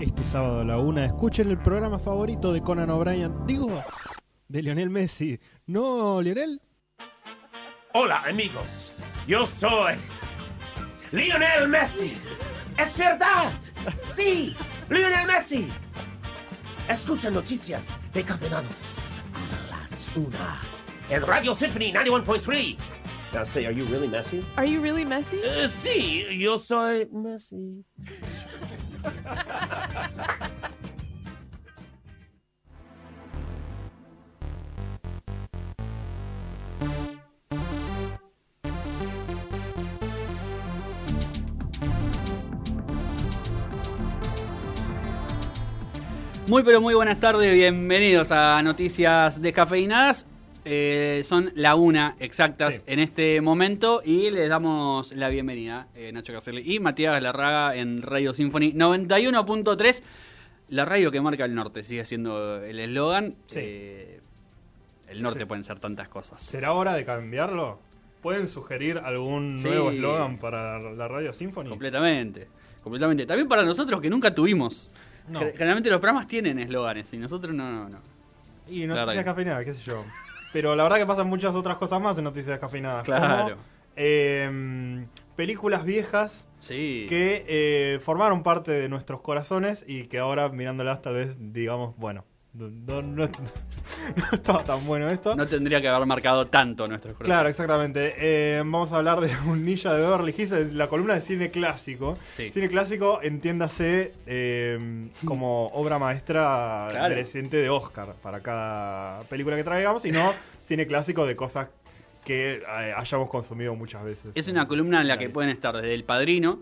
Este sábado a la una, escuchen el programa favorito de Conan O'Brien. Digo, de Lionel Messi. ¿No, Lionel? Hola, amigos. Yo soy Lionel Messi. Es verdad. Sí, Lionel Messi. Escucha noticias de campeonatos a las una. En Radio Symphony 91.3. Now say, are you really Messi? Are you really Messi? Eh, sí, yo soy Messi. Muy pero muy buenas tardes, bienvenidos a Noticias Descafeinadas. Eh, son la una exactas Sí. en este momento y les damos la bienvenida, eh, Nacho Caselli y Matías Larraga en Radio Symphony 91.3, la radio que marca el norte, sigue siendo el eslogan. Sí. Eh, el norte Sí. pueden ser tantas cosas. ¿Será hora de cambiarlo? ¿Pueden sugerir algún nuevo eslogan para la Radio Symphony? Completamente, completamente. También para nosotros que nunca tuvimos. No. Ge- Generalmente los programas tienen eslóganes y nosotros no, no, no. Y noticias radio. cafeinadas, qué sé yo. Pero la verdad que pasan muchas otras cosas más en noticias cafeinadas. Claro. Como, eh, películas viejas Sí. que eh, formaron parte de nuestros corazones y que ahora mirándolas tal vez digamos, bueno, no, no, no- no estaba tan bueno esto. No tendría que haber marcado tanto nuestros Claro, exactamente. Eh, vamos a hablar de un ninja de Beverly Hills, es la columna de cine clásico. Sí. Cine clásico, entiéndase eh, como obra maestra Claro. de Oscar para cada película que traigamos, y no cine clásico de cosas que eh, hayamos consumido muchas veces. Es una columna en la que pueden estar desde El Padrino,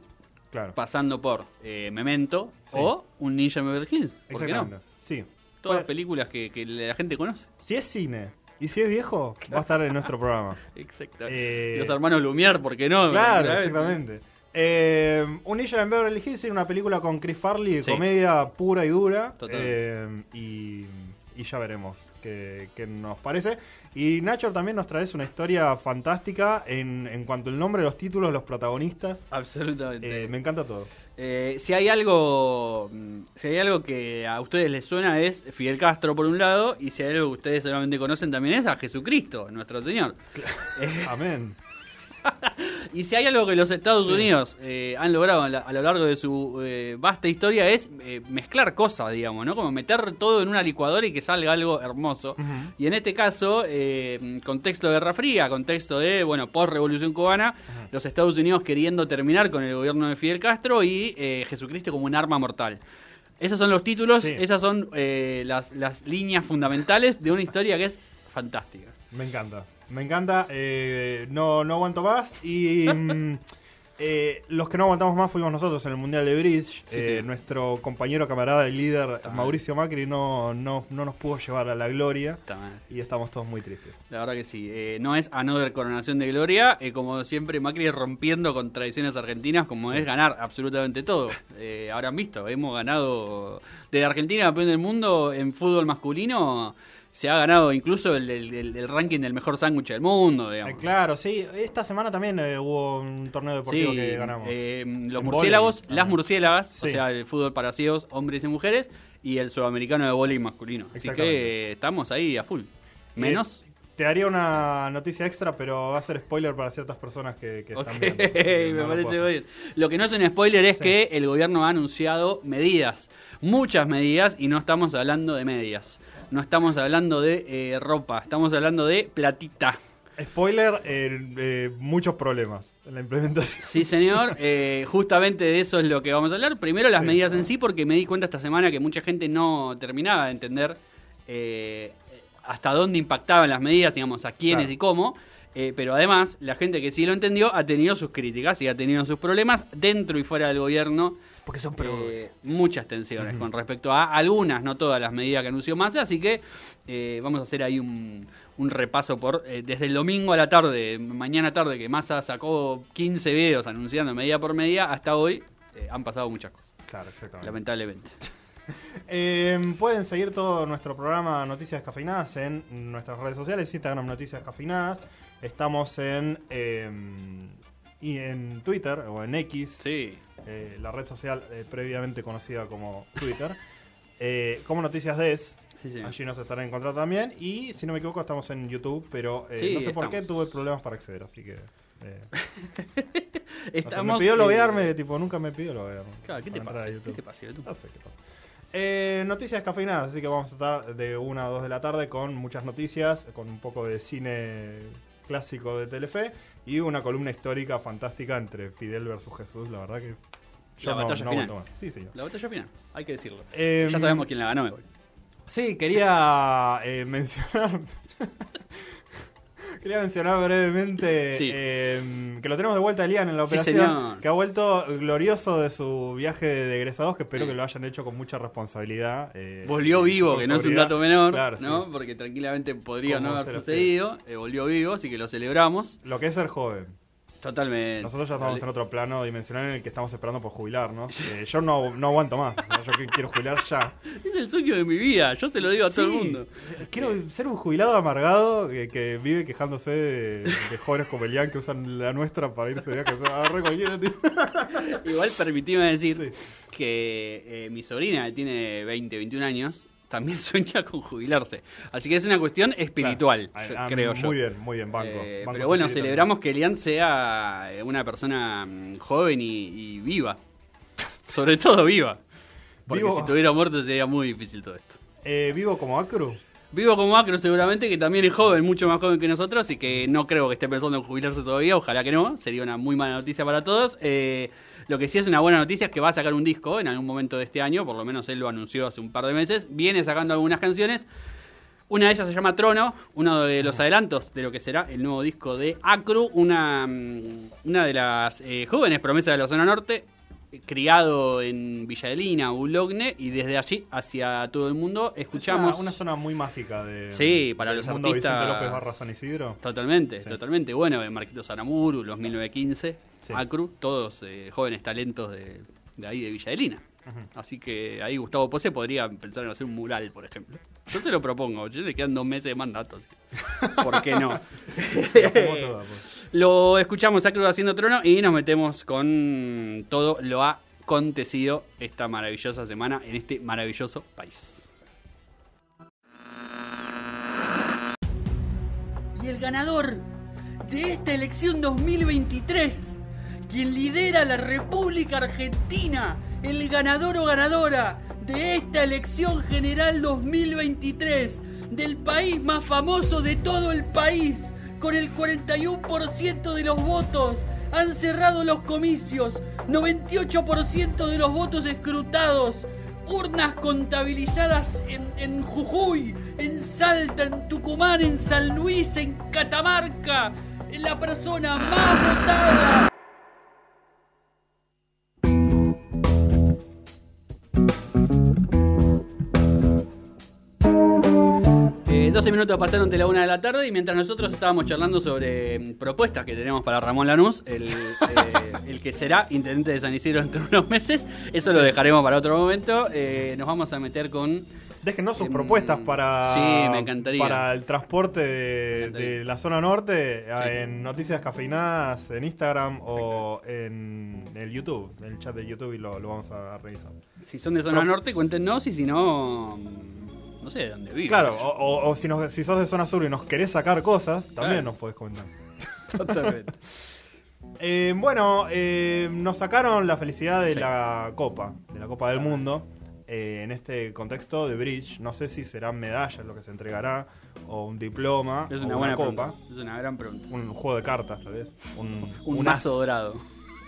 Claro. pasando por eh, Memento Sí. o Un Ninja en Beverly Hills. ¿Por qué no? Exactamente. Sí. Todas Pues, películas que, que la gente conoce. si es cine y si es viejo, va a estar en nuestro programa. Exacto. Eh, Los hermanos Lumière, ¿por qué no? Claro, exactamente. Eh, un Ninja en Beverly Hills era una película con Chris Farley, de Sí. comedia pura y dura. Eh, y, y ya veremos qué, qué nos parece. Y Nacho también nos traes una historia fantástica en, en cuanto al nombre, los títulos, los protagonistas. Absolutamente. Eh, me encanta todo. Eh, si hay algo mm, si hay algo que a ustedes les suena es Fidel Castro por un lado y si hay algo que ustedes solamente conocen también es a Jesucristo, nuestro Señor. Amén. Y si hay algo que los Estados Sí. Unidos eh, han logrado a, la- a lo largo de su eh, vasta historia es eh, mezclar cosas, digamos, ¿no? Como meter todo en una licuadora y que salga algo hermoso. Y en este caso, eh, contexto de Guerra Fría, contexto de, bueno, post-revolución cubana, los Estados Unidos queriendo terminar con el gobierno de Fidel Castro y eh, Jesucristo como un arma mortal. Esos son los títulos, Sí. esas son eh, las, las líneas fundamentales de una historia que es fantástica. Me encanta. Me encanta. eh, no, no aguanto más. Y mm, eh, los que no aguantamos más fuimos nosotros en el Mundial de Bridge. Eh, sí. Nuestro compañero, camarada y líder. Mauricio Macri no, no, no nos pudo llevar a la gloria. Y estamos todos muy tristes. La verdad que sí. Eh, no es Another Coronación de Gloria. eh, como siempre, Macri rompiendo con tradiciones argentinas, como es ganar absolutamente todo. Eh, ahora han visto, hemos ganado. De Argentina, campeón del mundo en fútbol masculino, se ha ganado incluso el, el- el- el ranking del mejor sándwich del mundo, digamos. Eh, claro, sí. Esta semana también eh, hubo un torneo deportivo Sí, que ganamos. eh, los murciélagos, las murciélagas, o sea, el fútbol para ciegos, hombres y mujeres, y el sudamericano de vóley masculino. Así que estamos ahí a full. Menos. Te haría una noticia extra, pero va a ser spoiler para ciertas personas que, están viendo. me parece bien. Lo que no es un spoiler es Sí. que el gobierno ha anunciado medidas, muchas medidas, y no estamos hablando de medias. No estamos hablando de eh, ropa, estamos hablando de platita. Spoiler, eh, eh, muchos problemas en la implementación. Sí, señor. Eh, justamente de eso es lo que vamos a hablar. Primero las Sí. medidas en sí, porque me di cuenta esta semana que mucha gente no terminaba de entender eh, hasta dónde impactaban las medidas, digamos, a quiénes Claro. y cómo. Pero además, la gente que sí lo entendió ha tenido sus críticas y ha tenido sus problemas dentro y fuera del gobierno. Porque son eh, muchas tensiones con respecto a algunas, no todas las medidas que anunció Massa, así que eh, vamos a hacer ahí un, un repaso por eh, desde el domingo a la tarde, mañana tarde, que Massa sacó 15 videos anunciando medida por medida, hasta hoy eh, han pasado muchas cosas, Claro, exactamente. lamentablemente. Eh, pueden seguir todo nuestro programa Noticias Descafeinadas en nuestras redes sociales, Instagram Noticias Descafeinadas. Estamos en, eh, y en Twitter o en X, Sí, eh, la red social eh, previamente conocida como Twitter, eh, como Noticias DES. Sí, sí. Allí nos estarán encontrando también. Y si no me equivoco, estamos en YouTube, pero Sí, no sé por qué tuve problemas para acceder, así que. me pidió loguearme, tipo, nunca me pidió loguearme. Claro, ¿qué te pasa? ¿Qué te pasa, YouTube? No sé qué pasa. Eh, noticias cafeinadas, así que vamos a estar de 1 a 2 de la tarde con muchas noticias, con un poco de cine clásico de Telefe y una columna histórica fantástica entre Fidel versus Jesús, la verdad que yo La no, batalla no final. aguanto más. Sí, señor. La batalla final, hay que decirlo. Eh, ya sabemos quién la ganó igual. Sí, quería eh, mencionar. quería mencionar brevemente Sí. eh, que lo tenemos de vuelta a Elian en la operación. que ha vuelto glorioso de su viaje de egresados, que espero que lo hayan hecho con mucha responsabilidad. eh, Volvió vivo, que no es un dato menor, Claro, ¿no? sí. Porque tranquilamente podría no haber sucedido. Eh, volvió vivo, así que lo celebramos. Lo que es ser joven. Totalmente. Nosotros ya estamos en otro plano dimensional en el que estamos esperando por jubilarnos. Eh, yo no, no aguanto más. o sea, yo quiero jubilar ya. Es el sueño de mi vida, yo se lo digo a todo el mundo. Quiero ser un jubilado amargado que, que vive quejándose de, de jóvenes como Elian que usan la nuestra para irse de viaje. O sea, agarré cualquiera, tío. Igual permitime decir Sí. que eh, mi sobrina, que tiene 20, 21 años, también sueña con jubilarse. Así que es una cuestión espiritual, Claro. yo- Ah, creo yo. Muy bien, muy bien, banco. Eh, banco pero bueno, celebramos que Elian sea eh, una persona mm, joven y, y viva. Sobre todo viva. Porque Vivo. si estuviera muerto sería muy difícil todo esto. Eh, ¿Vivo como Acru? Vivo como Macro seguramente, que también es joven, mucho más joven que nosotros, y que no creo que esté pensando en jubilarse todavía, ojalá que no, sería una muy mala noticia para todos. Eh, lo que sí es una buena noticia es que va a sacar un disco en algún momento de este año, por lo menos él lo anunció hace un par de meses, viene sacando algunas canciones. Una de ellas se llama Trono, uno de los adelantos de lo que será el nuevo disco de Acru, una, mm, una de las eh, jóvenes promesas de la zona norte, criado en Villa de Lina, Boulogne, y desde allí hacia todo el mundo escuchamos... Es una, una zona muy mágica de. Sí, para del los mundo artistas- Vicente López barra San Isidro. Totalmente, Sí. totalmente. Bueno, de Marquitos Aramuru, los 1915, Sí. Acru, todos eh, jóvenes talentos de, de ahí de Villa de Lina. Así que ahí Gustavo Pose podría pensar en hacer un mural, por ejemplo. Yo se lo propongo, yo le quedan dos meses de mandato. así ¿Por qué no? Se la fumó toda, pues. Lo escuchamos a Cruz haciendo trono y nos metemos con todo lo acontecido esta maravillosa semana en este maravilloso país. Y el ganador de esta elección 2023, quien lidera la República Argentina, el ganador o ganadora de esta elección general 2023, del país más famoso de todo el país, con el 41% de los votos, han cerrado los comicios, 98% de los votos escrutados, urnas contabilizadas en, Jujuy, en Salta, en Tucumán, en San Luis, en Catamarca, la persona más votada. 12 minutos pasaron de la una de la tarde y mientras nosotros estábamos charlando sobre mm, propuestas que tenemos para Ramón Lanús, el, eh, el que será intendente de San Isidro dentro de unos meses, eso lo dejaremos para otro momento. Eh, nos vamos a meter con Déjenos sus Em, propuestas para, sí, me encantaría. para el transporte de, la zona norte Sí. en Noticias Cafeinadas en Instagram o en el YouTube, en el chat de YouTube y lo, lo vamos a revisar. si son de zona norte, cuéntenos y si no, mm, no sé de dónde viven. Claro, o, yo. o- o si, nos- si sos de zona sur y nos querés sacar cosas, también Claro. nos podés comentar. Totalmente. Eh, bueno, eh, nos sacaron la felicidad de Sí. la Copa, de la Copa del Mundo. eh, en este contexto de Bridge, no sé si serán medallas lo que se entregará, o un diploma, Es o una una buena copa, pregunta. Es una gran pregunta. un juego de cartas tal vez, un, Un un mazo dorado.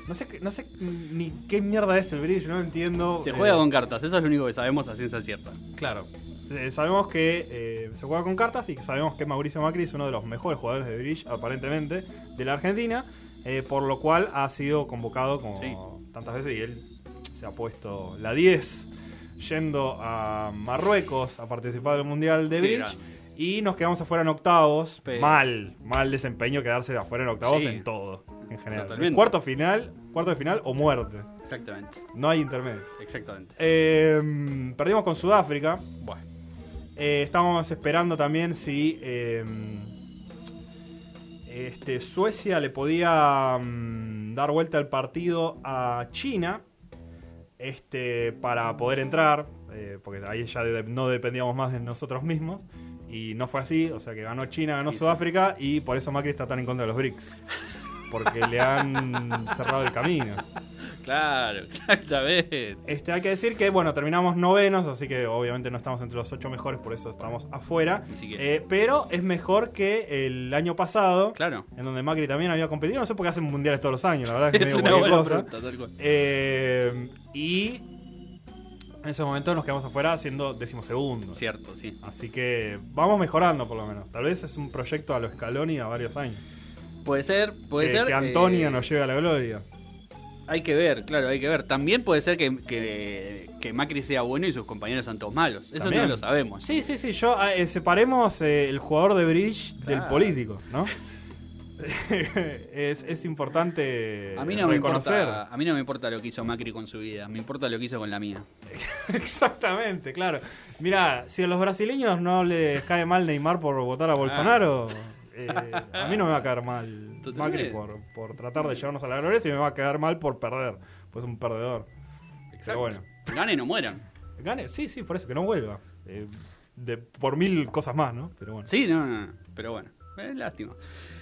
No sé, qué- no sé ni qué mierda es el Bridge, no entiendo. Se eh, juega con cartas, eso es lo único que sabemos a ciencia cierta. Claro. Eh, sabemos que eh, se juega con cartas y sabemos que Mauricio Macri es uno de los mejores jugadores de Bridge, aparentemente, de la Argentina, eh, por lo cual ha sido convocado como Sí. tantas veces y él se ha puesto la 10 yendo a Marruecos a participar del Mundial de Bridge. Y nos quedamos afuera en octavos. Pero- Mal, mal desempeño quedarse afuera en octavos Sí. en todo, en general. Totalmente. Cuarto final, cuarto de final o muerte. Exactamente, No hay intermedio. exactamente. Eh, perdimos con Sudáfrica. Bueno, Eh, estábamos esperando también si eh, este, Suecia le podía mm, dar vuelta al partido a China este, para poder entrar, eh, porque ahí ya de- no dependíamos más de nosotros mismos. Y no fue así, o sea que ganó China, ganó Sí, sí. Sudáfrica y por eso Macri está tan en contra de los BRICS. Porque le han cerrado el camino. Claro, exactamente. Este, hay que decir que, bueno, terminamos novenos, así que obviamente no estamos entre los ocho mejores, por eso estamos afuera. Eh, pero es mejor que el año pasado, Claro. en donde Macri también había competido. No sé por qué hacen mundiales todos los años, la verdad es que Es medio una buena cosa. pregunta. Eh, y en ese momento nos quedamos afuera siendo decimosegundos. Cierto, sí. Así que vamos mejorando por lo menos. Tal vez es un proyecto a lo Scaloni a varios años. Puede ser, puede que, ser. que Antonia eh, nos lleve a la gloria. Hay que ver, claro, hay que ver. También puede ser que, que, que Macri sea bueno y sus compañeros sean todos malos. Eso También. no lo sabemos. Sí, sí, sí. Yo eh, separemos eh, el jugador de bridge del político, ¿no? es, es importante A mí, no me reconocer. importa, a mí no me importa lo que hizo Macri con su vida, me importa lo que hizo con la mía. Exactamente, claro. Mira, si a los brasileños no les cae mal Neymar por votar a Bolsonaro, eh, a mí no me va a caer mal. Macri por, por tratar de llevarnos a la gloria, si me va a caer mal por perder, pues un perdedor. Pero bueno, Ganen o mueran. gane, sí, sí, por eso que no vuelva. Eh, de, por mil cosas más, ¿no? Pero bueno. Sí, no, no, no, pero bueno, eh, lástima.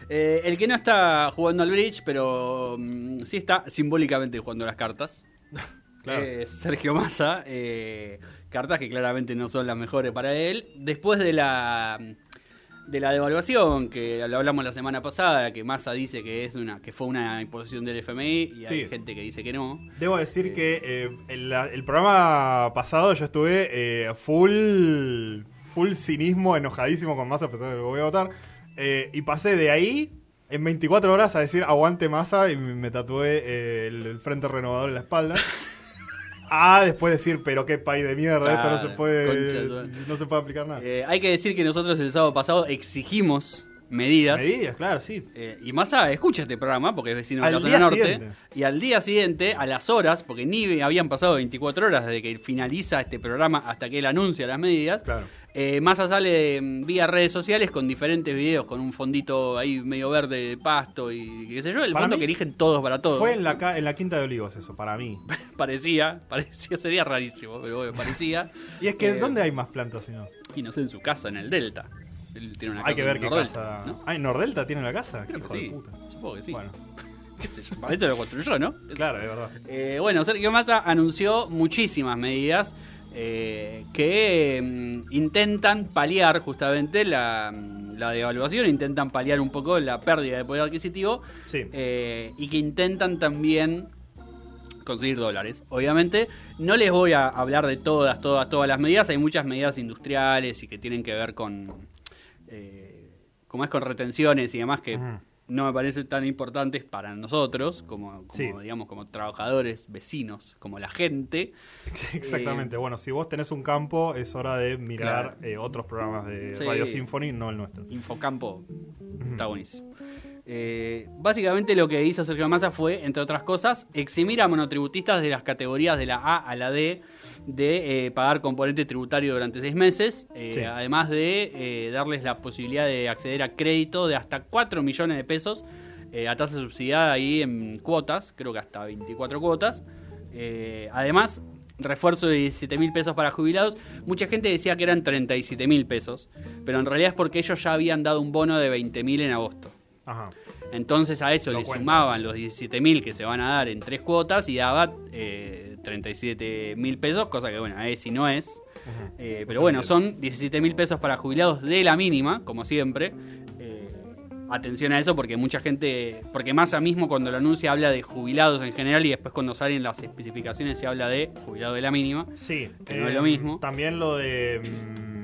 Eh, el que no está jugando al bridge, pero mm, sí está simbólicamente jugando las cartas. Claro. Eh, Sergio Massa, cartas que claramente no son las mejores para él. Después de la de la devaluación que lo hablamos la semana pasada, que Massa dice que es una que fue una imposición del FMI y hay Sí. gente que dice que no. Debo decir que eh, el, el programa pasado yo estuve eh, full full cinismo, enojadísimo con Massa, a pesar de que lo voy a votar. eh, y pasé de ahí en 24 horas a decir aguante Massa y me, tatué eh, el, el Frente Renovador en la espalda. A después decir, pero qué país de mierda, esto no se concha de puede no se puede aplicar nada. Eh, hay que decir que nosotros el sábado pasado exigimos medidas. Medidas, claro, sí. Eh, y Massa escucha este programa porque es vecino de la zona norte. siguiente. Y al día siguiente, a las horas, porque ni habían pasado 24 horas desde que finaliza este programa hasta que él anuncia las medidas, Claro. eh, Massa sale mm, vía redes sociales con diferentes videos, con un fondito ahí medio verde de pasto y qué sé yo, el Para fondo mí que eligen todos para todos. Fue en la, en la Quinta de Olivos eso, para mí. Parecía, parecía, sería rarísimo, pero parecía. Y es que, Eh, ¿dónde hay más plantas si no? Y no sé, en su casa, en el Delta. Él tiene una Hay casa que ver en qué Nordelta, casa... ¿no? Ah, ¿en Nordelta tiene la casa? Creo Qué que hijo de sí. puta. Supongo que sí. Bueno, ¿Qué sé yo? Para eso lo construyó, ¿no? claro, es verdad. Eh, bueno, Sergio Massa anunció muchísimas medidas eh, que mm, intentan paliar justamente la, mm, la devaluación, intentan paliar un poco la pérdida de poder adquisitivo Sí. eh, y que intentan también conseguir dólares. Obviamente, no les voy a hablar de todas, todas, todas las medidas. Hay muchas medidas industriales y que tienen que ver con, eh, como es con retenciones y demás que no me parecen tan importantes para nosotros como, como, Sí. digamos como trabajadores, vecinos, como la gente. Exactamente. bueno, si vos tenés un campo, es hora de mirar eh, otros programas de Sí. Radio Symphony, no el nuestro. Infocampo está buenísimo. Eh, básicamente lo que hizo Sergio Massa fue, entre otras cosas, eximir a monotributistas de las categorías de la A a la D de eh, pagar componente tributario durante seis meses, eh, Sí. además de eh, darles la posibilidad de acceder a crédito de hasta 4 millones de pesos a tasa subsidiada ahí en cuotas, creo que hasta 24 cuotas. Además, refuerzo de 17 mil pesos para jubilados. Mucha gente decía que eran 37 mil pesos, pero en realidad es porque ellos ya habían dado un bono de 20 mil en agosto. Ajá. Entonces a eso le sumaban los 17 mil que se van a dar en tres cuotas y daba eh, 37 mil pesos, cosa que bueno, es y no es. Eh, pero bueno, son 17 mil pesos para jubilados de la mínima, como siempre. Eh, atención a eso porque mucha gente, porque Massa mismo cuando lo anuncia habla de jubilados en general y después cuando salen las especificaciones se habla de jubilado de la mínima. Sí. Que no es lo mismo. También lo de... mm,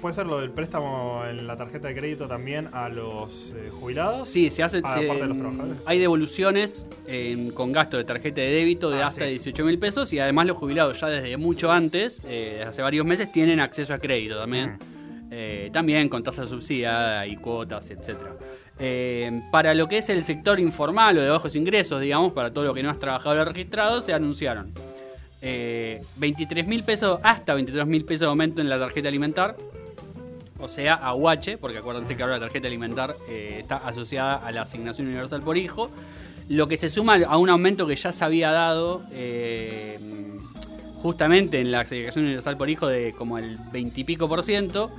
puede ser lo del préstamo en la tarjeta de crédito también a los eh, jubilados. Sí, se hace. Se- aparte de los trabajadores. Hay devoluciones eh, con gasto de tarjeta de débito de Ah, hasta sí. 18 mil pesos y además los jubilados ya desde mucho antes, eh, desde hace varios meses, tienen acceso a crédito también. Eh, también con tasa subsidiada y cuotas, etcétera. Eh, para lo que es el sector informal o de bajos ingresos, digamos, para todo lo que no es trabajador registrado, se anunciaron eh, 23 mil pesos, hasta 23 mil pesos de aumento en la tarjeta alimentar. o sea, a UH, porque acuérdense que ahora la tarjeta alimentar eh, está asociada a la asignación universal por hijo, lo que se suma a un aumento que ya se había dado eh, justamente en la asignación universal por hijo de como el 20 y pico por ciento.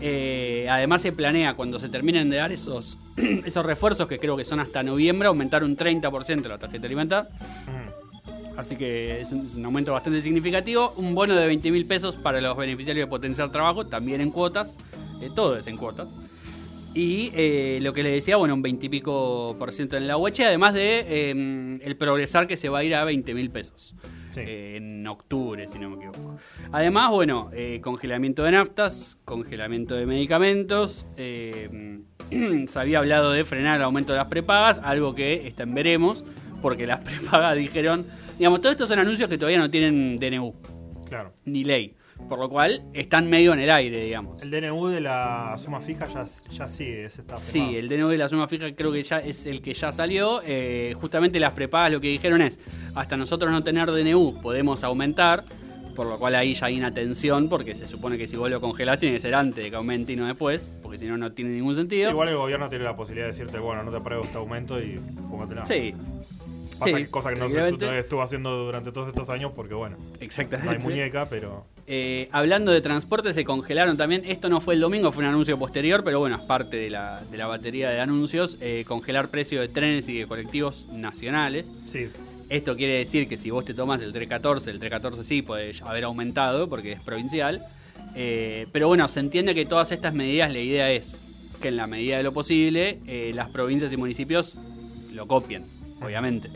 Eh, además se planea cuando se terminen de dar esos, esos refuerzos, que creo que son hasta noviembre, aumentar un 30% la tarjeta alimentar. Así que es un, es un aumento bastante significativo. Un bono de 20 mil pesos para los beneficiarios de potenciar trabajo, también en cuotas. Eh, todo es en cuotas. Y eh, lo que le decía, bueno, un 20 y pico por ciento en la UH, además de eh, el progresar que se va a ir a 20 mil pesos. Sí. Eh, en octubre, si no me equivoco. Además, bueno, eh, congelamiento de naftas, congelamiento de medicamentos. eh, se había hablado de frenar el aumento de las prepagas, algo que está en veremos, porque las prepagas dijeron. Digamos, todos estos son anuncios que todavía no tienen DNU, Claro. ni ley. Por lo cual están medio en el aire, digamos. El DNU de la suma fija ya, ya sigue, ese está Sí, el DNU de la suma fija creo que ya es el que ya salió. Eh, justamente las prepagas lo que dijeron es, hasta nosotros no tener DNU podemos aumentar, por lo cual ahí ya hay una tensión, porque se supone que si vos lo congelás tiene que ser antes de que aumente y no después, porque si no, no tiene ningún Sí, sentido. igual el gobierno tiene la posibilidad de decirte, bueno, no te apruebo este aumento y fúmatela. Sí. Pasa Sí, que- cosa que no estuvo haciendo durante todos estos años porque, bueno, no Exactamente. hay muñeca, pero... Eh, hablando de transporte, se congelaron también. Esto no fue el domingo, fue un anuncio posterior, pero bueno, es parte de la, de la batería de anuncios. eh, congelar precios de trenes y de colectivos nacionales. Sí, Esto quiere decir que si vos te tomas el 314, el 314 sí puede haber aumentado porque es provincial. Eh, pero bueno, se entiende que todas estas medidas, la idea es que en la medida de lo posible, eh, las provincias y municipios lo copien, obviamente.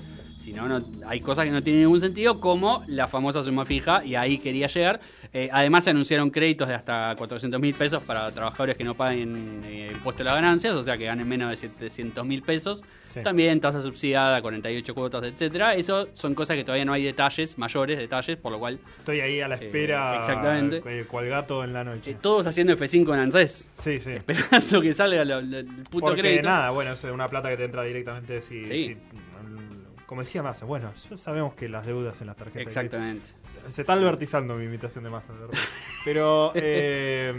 Si no, no, hay cosas que no tienen ningún sentido, como la famosa suma fija, y ahí quería llegar. Eh, además, se anunciaron créditos de hasta 400 mil pesos para trabajadores que no paguen eh, impuesto a las ganancias, o sea que ganen menos de 700 mil pesos. Sí. También tasa subsidiada, 48 cuotas, etcétera. Eso son cosas que todavía no hay detalles, mayores detalles, por lo cual estoy ahí a la Eh, espera, exactamente. eh, cual gato en la noche. todos haciendo F5 en ANSES, sí, sí. esperando que salga el puto Porque crédito. nada, bueno, es una plata que te entra directamente si... Sí. si- como decía Massa, bueno, ya sabemos que las deudas en las tarjetas... de Exactamente. Se está albertizando mi imitación de Massa. Pero, eh,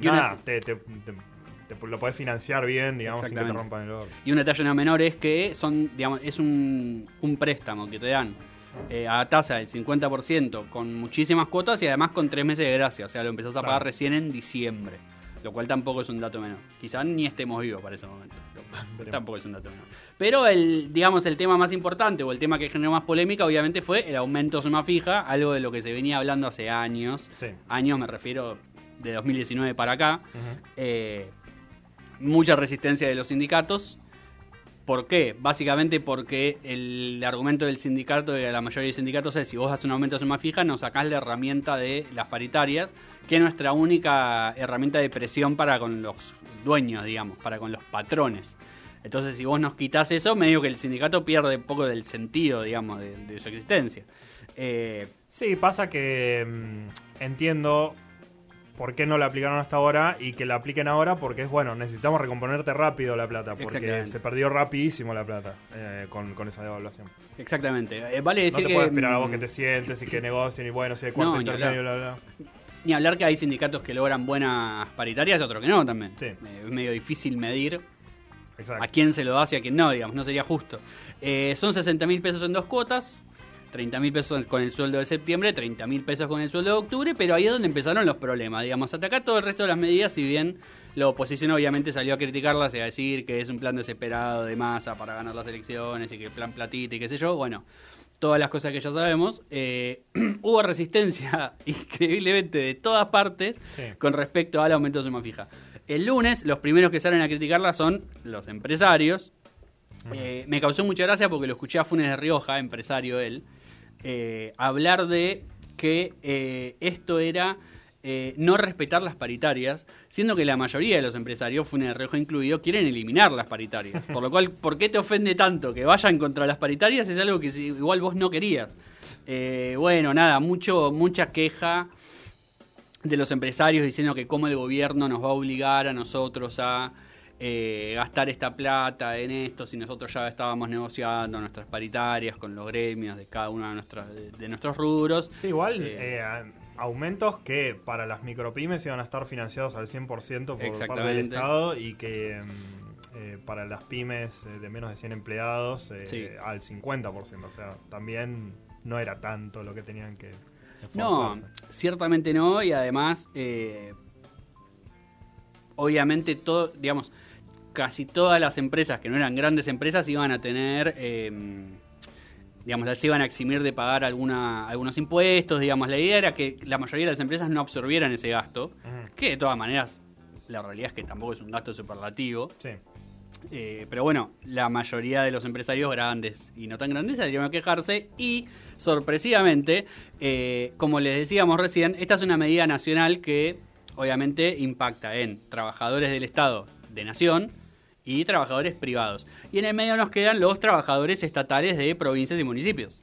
nada, te, te- te- te- lo podés financiar bien, digamos, sin que te rompan el oro. Y un detalle no menor es que son, digamos, es un, un préstamo que te dan eh, a tasa del 50% con muchísimas cuotas y además con tres meses de gracia. O sea, lo empezás a Claro. pagar recién en diciembre. Lo cual tampoco es un dato menor. Quizás ni estemos vivos para ese momento. Lo- tampoco es un dato menor. Pero el, digamos, el tema más importante o el tema que generó más polémica, obviamente, fue el aumento de suma fija, algo de lo que se venía hablando hace años. Sí. Años, me refiero de 2019 para acá. Eh, mucha resistencia de los sindicatos. ¿Por qué? Básicamente porque el argumento del sindicato, de la mayoría de sindicatos, es si vos haces un aumento de suma fija, nos sacás la herramienta de las paritarias, que es nuestra única herramienta de presión para con los dueños, digamos, para con los patrones. Entonces, si vos nos quitas eso, medio que el sindicato pierde un poco del sentido, digamos, de, de su existencia. Eh, Sí, pasa que mm, entiendo por qué no la aplicaron hasta ahora y que la apliquen ahora porque es bueno, necesitamos recomponerte rápido la plata porque se perdió rapidísimo la plata eh, con, con esa devaluación. exactamente. Eh, vale No decir te que. puedes esperar a vos que mm, te sientes y que negocien y bueno, si hay cuarto No, intermedio, bla, bla. Ni hablar que hay sindicatos que logran buenas paritarias y otros que no también. Sí. Eh, es medio difícil medir Exacto. a quién se lo das y a quién no, digamos, no sería justo. Eh, son 60 mil pesos en dos cuotas, 30 mil pesos con el sueldo de septiembre, 30 mil pesos con el sueldo de octubre, pero ahí es donde empezaron los problemas, digamos. Hasta acá todo el resto de las medidas, si bien la oposición obviamente salió a criticarlas y a decir que es un plan desesperado de masa para ganar las elecciones y que plan platita y qué sé yo, bueno, todas las cosas que ya sabemos, eh, hubo resistencia increíblemente de todas partes Sí. con respecto al aumento de suma fija. El lunes, los primeros que salen a criticarla son los empresarios. Eh, me causó mucha gracia porque lo escuché a Funes de Rioja, empresario él, eh, hablar de que eh, esto era no respetar las paritarias, siendo que la mayoría de los empresarios, Funes de Rioja incluido, quieren eliminar las paritarias. Por lo cual, ¿por qué te ofende tanto que vayan contra las paritarias? Es algo que igual vos no querías. Eh, bueno, nada, mucho, mucha queja de los empresarios diciendo que cómo el gobierno nos va a obligar a nosotros a eh, gastar esta plata en esto si nosotros ya estábamos negociando nuestras paritarias con los gremios de cada uno de, nuestras- de, de nuestros rubros. Sí, igual Eh, eh, aumentos que para las micropymes iban a estar financiados al 100% por parte del. Estado y que mm, para las pymes de menos de 100 empleados Sí. al 50%. O sea, también no era tanto lo que tenían que No, ciertamente no, y además, eh, obviamente, todo, digamos, casi todas las empresas que no eran grandes empresas iban a tener, eh, digamos, las iban a eximir de pagar alguna, algunos impuestos, digamos, la idea era que la mayoría de las empresas no absorbieran ese gasto, que de todas maneras, la realidad es que tampoco es un gasto superlativo. Sí. Eh, pero bueno, la mayoría de los empresarios grandes y no tan grandes salieron a quejarse y sorpresivamente, eh, como les decíamos recién, esta es una medida nacional que obviamente impacta en trabajadores del Estado de nación y trabajadores privados. Y en el medio nos quedan los trabajadores estatales de provincias y municipios,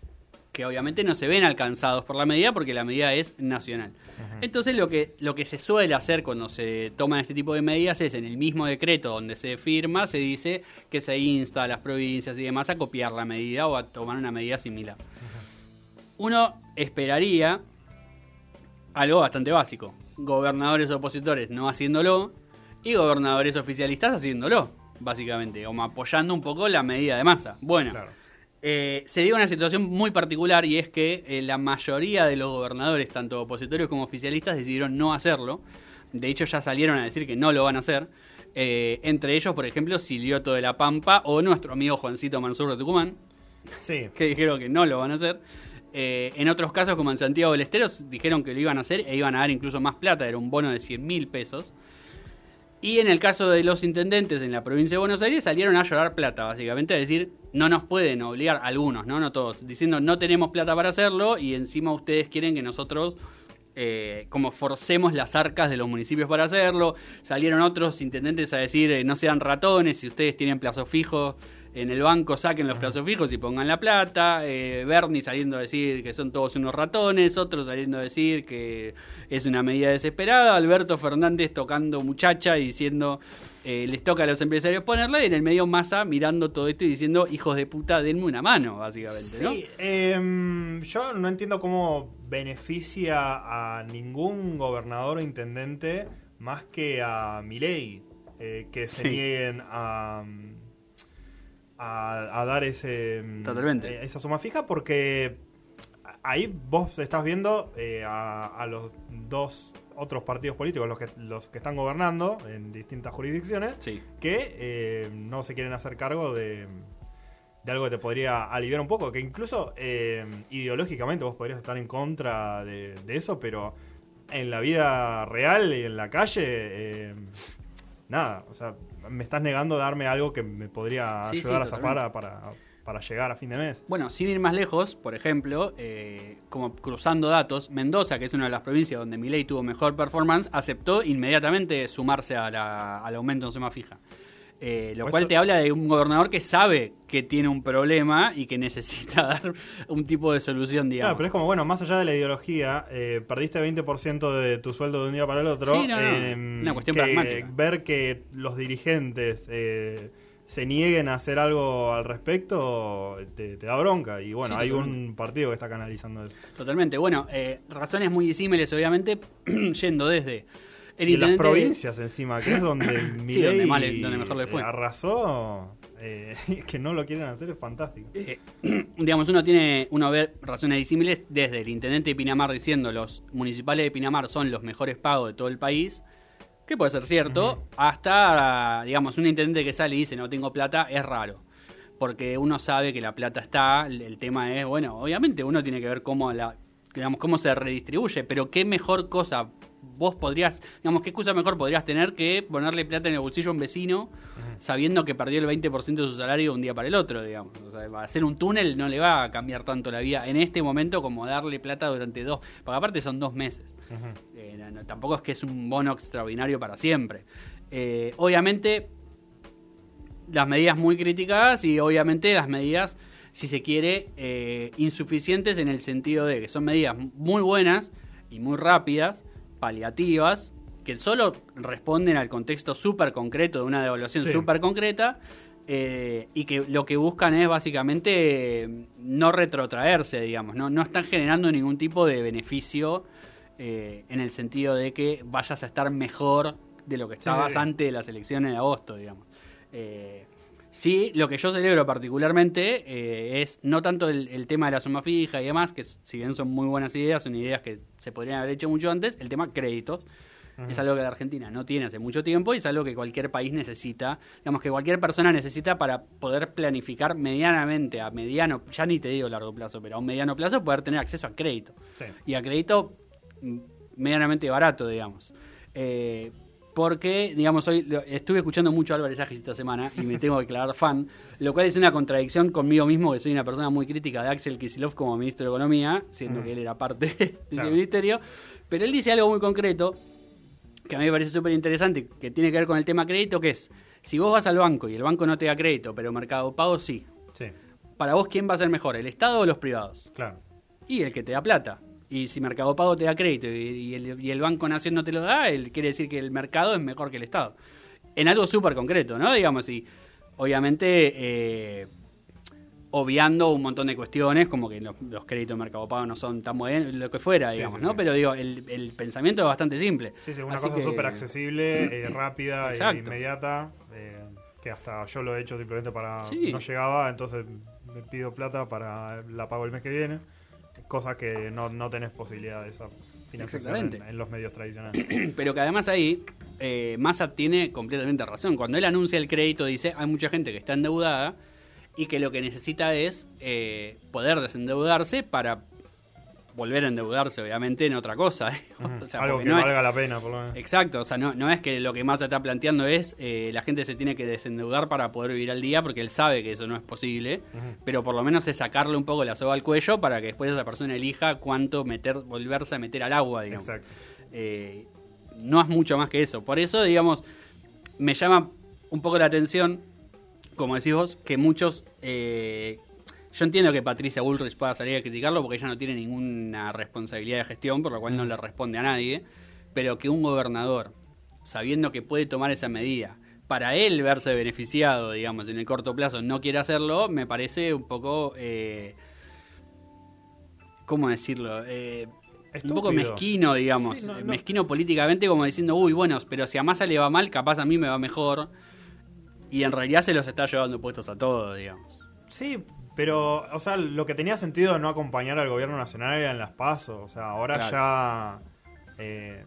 que obviamente no se ven alcanzados por la medida porque la medida es nacional. Entonces lo que, lo que se suele hacer cuando se toman este tipo de medidas es en el mismo decreto donde se firma, se dice que se insta a las provincias y demás a copiar la medida o a tomar una medida similar. Uno esperaría algo bastante básico. Gobernadores opositores no haciéndolo y gobernadores oficialistas haciéndolo, básicamente, como apoyando un poco la medida de masa. Bueno, Claro. Eh, se dio una situación muy particular y es que eh, la mayoría de los gobernadores, tanto opositores como oficialistas, decidieron no hacerlo. De hecho, ya salieron a decir que no lo van a hacer. Eh, entre ellos, por ejemplo, Silioto de la Pampa o nuestro amigo Juancito Mansur de Tucumán, Sí. que dijeron que no lo van a hacer. En otros casos, como en Santiago del Estero, dijeron que lo iban a hacer e iban a dar incluso más plata, era un bono de 100 mil pesos. Y en el caso de los intendentes en la provincia de Buenos Aires, salieron a llorar plata, básicamente, a decir, no nos pueden obligar, algunos, no, no todos, diciendo, no tenemos plata para hacerlo y encima ustedes quieren que nosotros eh, como forcemos las arcas de los municipios para hacerlo. Salieron otros intendentes a decir, eh, no sean ratones, si ustedes tienen plazo fijo en el banco, saquen los plazos fijos y pongan la plata. Eh, Bernie saliendo a decir que son todos unos ratones, otros saliendo a decir que es una medida desesperada. Alberto Fernández tocando muchacha y diciendo, eh, les toca a los empresarios ponerla. Y en el medio Massa mirando todo esto y diciendo, hijos de puta, denme una mano, básicamente, ¿no? Sí, em, yo no entiendo cómo beneficia a ningún gobernador o intendente más que a Milei eh, que se Sí. nieguen a, a, a dar ese, Totalmente. eh, esa suma fija porque ahí vos estás viendo eh, a, a los dos otros partidos políticos, los que, los que están gobernando en distintas jurisdicciones, Sí. que eh, no se quieren hacer cargo de, de algo que te podría aliviar un poco, que incluso eh, ideológicamente vos podrías estar en contra de, de eso, pero en la vida real y en la calle, nada, o sea, me estás negando darme algo que me podría Sí, sí, ayudar a zafar totalmente. a- para, para llegar a fin de mes. Bueno, sin ir más lejos, por ejemplo, eh, como cruzando datos, Mendoza, que es una de las provincias donde Milei tuvo mejor performance, aceptó inmediatamente sumarse a la- al aumento en suma fija. Eh, lo Pues cual te habla de un gobernador que sabe que tiene un problema y que necesita dar un tipo de solución, digamos. Claro, pero es como, bueno, más allá de la ideología, eh, perdiste 20% de tu sueldo de un día para el otro. Sí, no, no, em, una cuestión que pragmática. Ver que los dirigentes eh, se nieguen a hacer algo al respecto te, te da bronca. Y bueno, Sí, hay totalmente. un partido que está canalizando eso. Totalmente. Bueno, eh, razones muy disímiles, obviamente, yendo desde Y las provincias encima, que es donde Milei donde le- donde mejor le fue. arrasó, eh, que no lo quieren hacer es fantástico. Eh, digamos, uno tiene, uno ve razones disímiles desde el intendente de Pinamar diciendo los municipales de Pinamar son los mejores pagos de todo el país, que puede ser cierto, hasta, digamos, un intendente que sale y dice no tengo plata, es raro. Porque uno sabe que la plata está, el, el tema es, bueno, obviamente uno tiene que ver cómo la, digamos, cómo se redistribuye, pero qué mejor cosa vos podrías, digamos, qué excusa mejor podrías tener que ponerle plata en el bolsillo a un vecino sabiendo que perdió el 20% de su salario de un día para el otro, digamos. O sea, hacer un túnel no le va a cambiar tanto la vida en este momento como darle plata durante dos, porque aparte son dos meses. Eh, no- no, tampoco es que es un bono extraordinario para siempre. Eh, obviamente, las medidas muy criticadas y obviamente las medidas, si se quiere, eh, insuficientes en el sentido de que son medidas muy buenas y muy rápidas, paliativas, que solo responden al contexto súper concreto de una devaluación Sí. súper concreta. eh, y que lo que buscan es básicamente eh, no retrotraerse, digamos, no, no están generando ningún tipo de beneficio eh, en el sentido de que vayas a estar mejor de lo que estabas sí. antes de las elecciones de agosto, digamos. Eh, sí, lo que yo celebro particularmente eh, es no tanto el, el tema de la suma fija y demás, que si bien son muy buenas ideas, son ideas que se podrían haber hecho mucho antes, el tema créditos. Es algo que la Argentina no tiene hace mucho tiempo y es algo que cualquier país necesita, digamos que cualquier persona necesita para poder planificar medianamente, a mediano, ya ni te digo largo plazo, pero a un mediano plazo poder tener acceso a crédito. Sí. Y a crédito mm, medianamente barato, digamos. Eh, porque, digamos, hoy estuve escuchando mucho a Álvarez Agis esta semana y me tengo que declarar fan, lo cual es una contradicción conmigo mismo, que soy una persona muy crítica de Axel Kicillof como ministro de Economía, siendo que él era parte de Claro. ese ministerio. Pero él dice algo muy concreto, que a mí me parece súper interesante, que tiene que ver con el tema crédito, que es, si vos vas al banco y el banco no te da crédito, pero Mercado Pago sí, Sí, para vos, ¿quién va a ser mejor, el Estado o los privados? claro. Y el que te da plata. Y si Mercado Pago te da crédito y, y el, y el Banco Nación no te lo da, él quiere decir que el mercado es mejor que el Estado. En algo súper concreto, ¿no? Digamos, y obviamente eh, obviando un montón de cuestiones, como que los, los créditos de Mercado Pago no son tan buenos, lo que fuera, digamos, sí, ¿no? sí. Pero digo, el, el pensamiento es bastante simple. Sí, sí, una Así cosa súper accesible, eh, rápida e inmediata, eh, que hasta yo lo he hecho simplemente para... Sí. No llegaba, entonces me pido plata para la pago el mes que viene, cosa que no, no tenés posibilidad de esa financiación en, en los medios tradicionales. Pero que además ahí eh, Massa tiene completamente razón. Cuando él anuncia el crédito dice hay mucha gente que está endeudada y que lo que necesita es eh, poder desendeudarse para volver a endeudarse, obviamente, en otra cosa. ¿eh? Ujú. O sea, Algo que no es- valga la pena, por lo menos. Exacto, o sea, no, no es que lo que Massa está planteando es eh, la gente se tiene que desendeudar para poder vivir al día, porque él sabe que eso no es posible, pero por lo menos es sacarle un poco la soga al cuello para que después esa persona elija cuánto meter, volverse a meter al agua, digamos. Exacto. Eh, no es mucho más que eso. Por eso, digamos, me llama un poco la atención, como decís vos, que muchos... yo entiendo que Patricia Bullrich pueda salir a criticarlo porque ella no tiene ninguna responsabilidad de gestión, por lo cual no le responde a nadie, pero que un gobernador, sabiendo que puede tomar esa medida, para él verse beneficiado, digamos, en el corto plazo, no quiere hacerlo, me parece un poco... eh, ¿Cómo decirlo? Eh, un poco mezquino, digamos. Sí, no, no. Mezquino políticamente, como diciendo, uy, bueno, pero si a Massa le va mal, capaz a mí me va mejor. Y en realidad se los está llevando puestos a todos, digamos. Sí, pero, o sea, lo que tenía sentido no acompañar al gobierno nacional era en las pasos. O sea, ahora Claro. ya eh,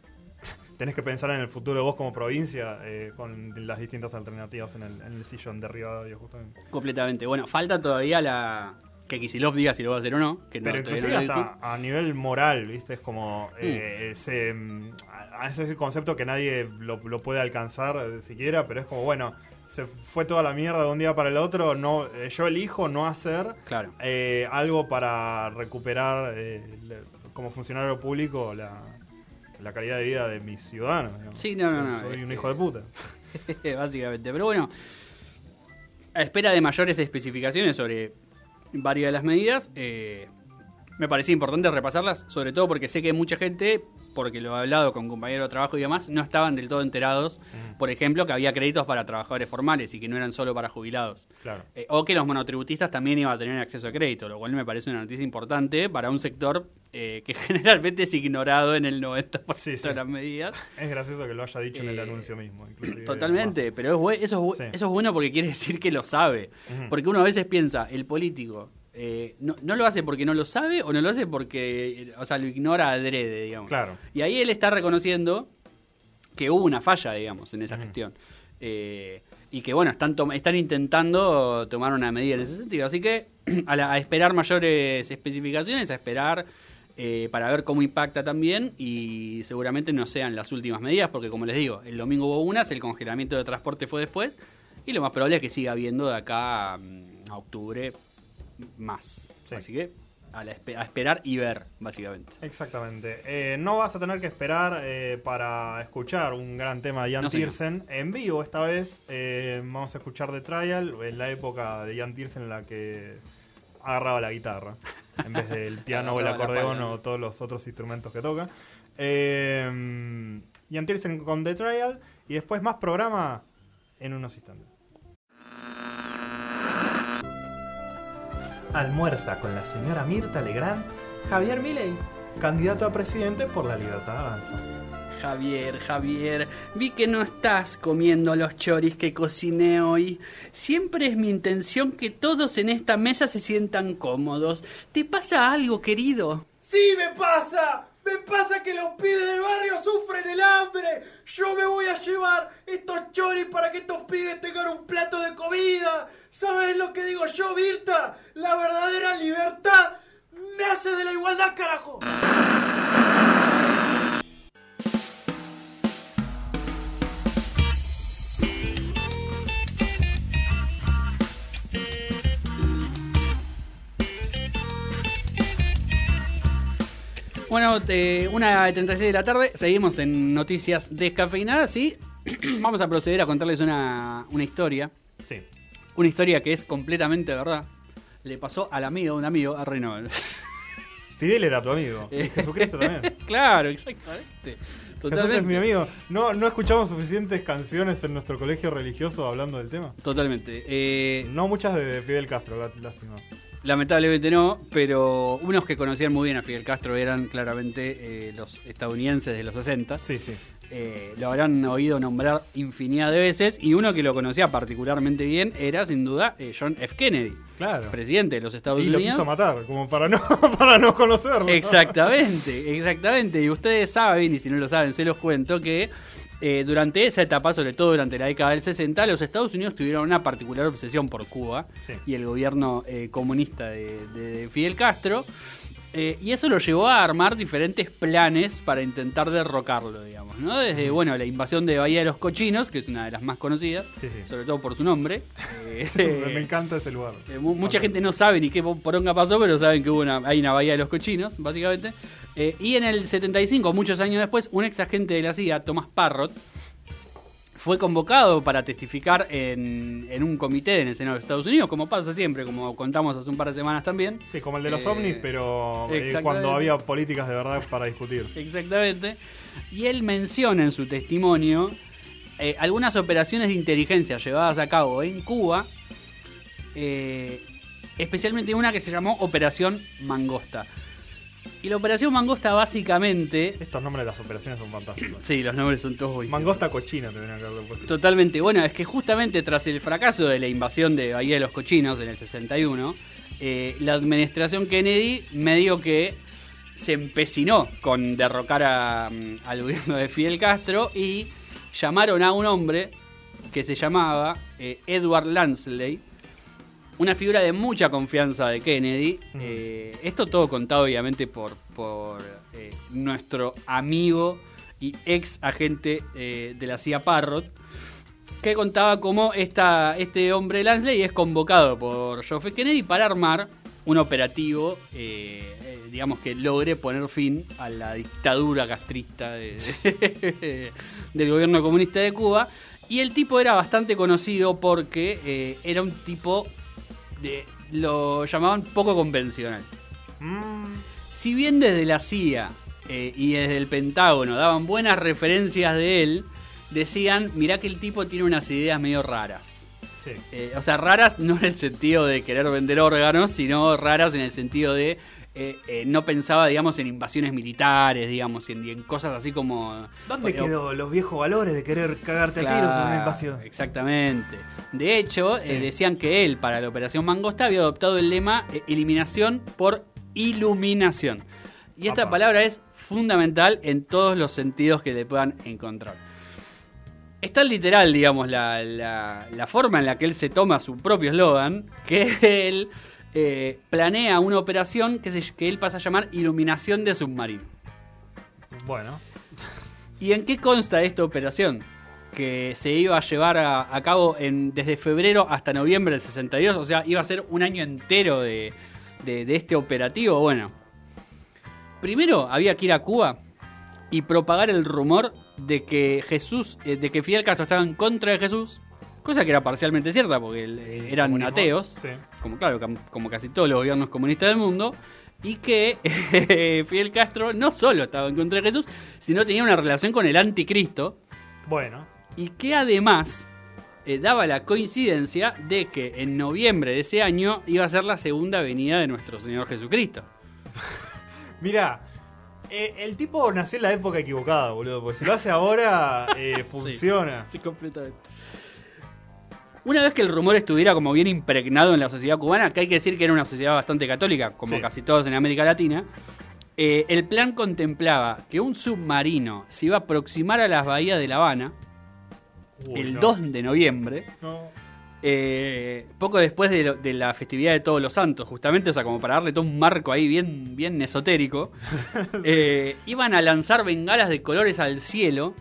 tenés que pensar en el futuro de vos como provincia eh, con las distintas alternativas en el, en el sillón de Rivadavia, justamente. Completamente. Bueno, falta todavía la. Que Kisilov diga si lo va a hacer o no. Que Pero inclusive no dijo. hasta a nivel moral, ¿viste? Es como eh, ese, mm, ese concepto que nadie lo, lo puede alcanzar siquiera, pero es como, bueno, se fue toda la mierda de un día para el otro, no, eh, yo elijo no hacer Claro. eh, algo para recuperar eh, le- como funcionario público la, la calidad de vida de mis ciudadanos. digamos. Sí, no, no, Soy- no, Soy eh, un hijo de puta. Básicamente. Pero bueno, a espera de mayores especificaciones sobre varias de las medidas, eh, me parecía importante repasarlas, sobre todo porque sé que mucha gente, porque lo he hablado con compañeros de trabajo y demás, no estaban del todo enterados, por ejemplo, que había créditos para trabajadores formales y que no eran solo para jubilados. Claro. Eh, o que los monotributistas también iban a tener acceso a crédito, lo cual me parece una noticia importante para un sector eh, que generalmente es ignorado en el 90% Sí, sí. de las medidas. Es gracioso que lo haya dicho en el Eh, anuncio mismo. inclusive, Totalmente, pero es eso, es Sí. eso es bueno porque quiere decir que lo sabe. Porque uno a veces piensa, el político eh, no, no lo hace porque no lo sabe o no lo hace porque, eh, o sea, lo ignora adrede, digamos. Claro. Y ahí él está reconociendo que hubo una falla, digamos, en esa gestión. Eh, y que, bueno, están, están intentando tomar una medida en ese sentido. Así que a, la- a esperar mayores especificaciones, a esperar eh, para ver cómo impacta también y seguramente no sean las últimas medidas, porque como les digo, el domingo hubo unas, el congelamiento de transporte fue después y lo más probable es que siga habiendo de acá mm, a octubre más. Sí. Así que a, la espe- a esperar y ver, básicamente. Exactamente. Eh, no vas a tener que esperar eh, para escuchar un gran tema de Jan No, señor. Tiersen en vivo esta vez. eh, vamos a escuchar The Trial en la época de Jan Tiersen en la que agarraba la guitarra en vez del piano o el la acordeón o todos los otros instrumentos que toca. Jan Tiersen con The Trial y después más programa en unos instantes. Almuerza con la señora Mirta Legrand, Javier Milei candidato a presidente por la libertad avanza. Javier, Javier, vi que no estás comiendo los choris que cociné hoy. Siempre es mi intención que todos en esta mesa se sientan cómodos. ¿Te pasa algo, querido? ¡Sí me pasa! ¡Me pasa que los pibes del barrio sufren el hambre! Yo me voy a llevar estos choris para que estos pibes tengan un plato de comida. ¿Sabes lo que digo yo, Virta? La verdadera libertad nace de la igualdad, carajo. Bueno, eh, una de 36 de la tarde, seguimos en noticias descafeinadas y vamos a proceder a contarles una, una historia. Sí. Una historia que es completamente verdad. Le pasó al amigo de un amigo a Renovel. Fidel era tu amigo. Y Jesucristo también. claro, exactamente. Jesús es mi amigo. ¿No, ¿No escuchamos suficientes canciones en nuestro colegio religioso hablando del tema? Totalmente. Eh, No muchas de Fidel Castro, lá- lástima. Lamentablemente no, pero unos que conocían muy bien a Fidel Castro eran claramente eh, los estadounidenses de los 60. Sí, sí. Eh, lo habrán oído nombrar infinidad de veces y uno que lo conocía particularmente bien era sin duda eh, John F. Kennedy, Claro. presidente de los Estados Y lo Unidos. quiso matar, como para no, para no conocerlo. Exactamente, exactamente. Y ustedes saben, y si no lo saben, se los cuento, que eh, durante esa etapa, sobre todo durante la década del 60, los Estados Unidos tuvieron una particular obsesión por Cuba Sí. y el gobierno eh, comunista de, de Fidel Castro. Eh, y eso lo llevó a armar diferentes planes para intentar derrocarlo, digamos, ¿no? Desde, bueno, la invasión de Bahía de los Cochinos, que es una de las más conocidas, Sí, sí. sobre todo por su nombre. eh, Me encanta ese lugar. eh, mu- mucha gente no sabe ni qué poronga pasó, pero saben que hubo una, hay una bahía de los cochinos, básicamente. Y en el 75, muchos años después, un ex agente de la CIA, Thomas Parrott, fue convocado para testificar en, en un comité en el Senado de Estados Unidos, como pasa siempre, como contamos hace un par de semanas también. Sí, como el de los Eh, ovnis, pero eh, cuando había políticas de verdad para discutir. Exactamente. Y él menciona en su testimonio eh, algunas operaciones de inteligencia llevadas a cabo en Cuba, eh, especialmente una que se llamó Operación Mangosta. Y la Operación Mangosta básicamente... Estos nombres de las operaciones son fantásticos. Sí, los nombres son todos. Mangosta cochina te a. Totalmente. Bueno, es que justamente tras el fracaso de la invasión de Bahía de los Cochinos en el 61, eh, la administración Kennedy medio que se empecinó con derrocar a, mm, al gobierno de Fidel Castro y llamaron a un hombre que se llamaba eh, Edward Lansley, una figura de mucha confianza de Kennedy. Eh, esto todo contado obviamente por, por eh, nuestro amigo y ex agente eh, de la CIA Parrot, que contaba cómo esta, este hombre Lansley es convocado por John F. Kennedy para armar un operativo, digamos que logre poner fin a la dictadura castrista de- del gobierno comunista de Cuba. Y el tipo era bastante conocido porque era un tipo, lo llamaban poco convencional. Mm, Si bien desde la CIA eh, y desde el Pentágono daban buenas referencias de él, decían, mirá que el tipo tiene unas ideas medio raras. sí. Eh, o sea, raras no en el sentido de querer vender órganos, sino raras en el sentido de eh, eh, no pensaba, digamos, en invasiones militares, digamos, y en, y en cosas así como... ¿Dónde quedó los viejos valores de querer cagarte a tiros en una invasión? Exactamente. De hecho, Sí. eh, decían que él, para la Operación Mangosta, había adoptado el lema eliminación por iluminación. Y esta palabra es fundamental en todos los sentidos que le puedan encontrar. Es tan literal, digamos, la, la- la forma en la que él se toma su propio eslogan, que él eh, planea una operación que, se- que él pasa a llamar iluminación de submarino. Bueno, ¿Y en qué consta esta operación? Que se iba a llevar a, a cabo en, desde febrero hasta noviembre del 62, o sea, iba a ser un año entero de, de- de este operativo. Bueno, primero había que ir a Cuba y propagar el rumor de que Jesús, eh, de que Fidel Castro estaba en contra de Jesús, cosa que era parcialmente cierta porque eh, eran comunismo, ateos Sí. como claro, como casi todos los gobiernos comunistas del mundo, y que Fidel Castro no solo estaba en contra de Jesús, sino tenía una relación con el anticristo, Bueno, y que además eh, daba la coincidencia de que en noviembre de ese año iba a ser la segunda venida de nuestro Señor Jesucristo. mira, Eh, el tipo nació en la época equivocada, boludo. Porque si lo hace ahora, funciona. Sí, completamente. Una vez que el rumor estuviera como bien impregnado en la sociedad cubana, que hay que decir que era una sociedad bastante católica, como Sí. casi todos en América Latina, eh, el plan contemplaba que un submarino se iba a aproximar a las bahías de La Habana Uy, el no. 2 de noviembre, No. eh, poco después de, lo- de la festividad de Todos los Santos, justamente, o sea, como para darle todo un marco ahí bien, bien esotérico, eh, iban a lanzar bengalas de colores al cielo.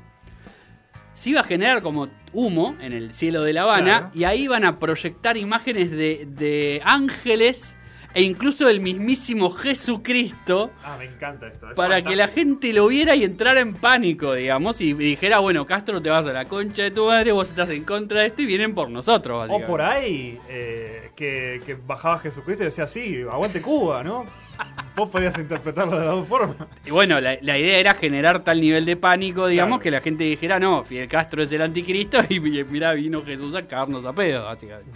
Se iba a generar como humo en el cielo de La Habana Claro. y ahí iban a proyectar imágenes de, de ángeles e incluso del mismísimo Jesucristo Ah, me encanta esto. es para que la gente lo viera y entrara en pánico, digamos, y dijera, bueno, Castro, te vas a la concha de tu madre, vos estás en contra de esto y vienen por nosotros, O por ahí, eh, que, que bajaba Jesucristo y decía, sí, aguante Cuba, ¿no? Vos podías interpretarlo de las dos formas. Y bueno, la, la idea era generar tal nivel de pánico, digamos, Claro. que la gente dijera, no, Fidel Castro es el anticristo y mira, vino Jesús a cagarnos a pedo, básicamente.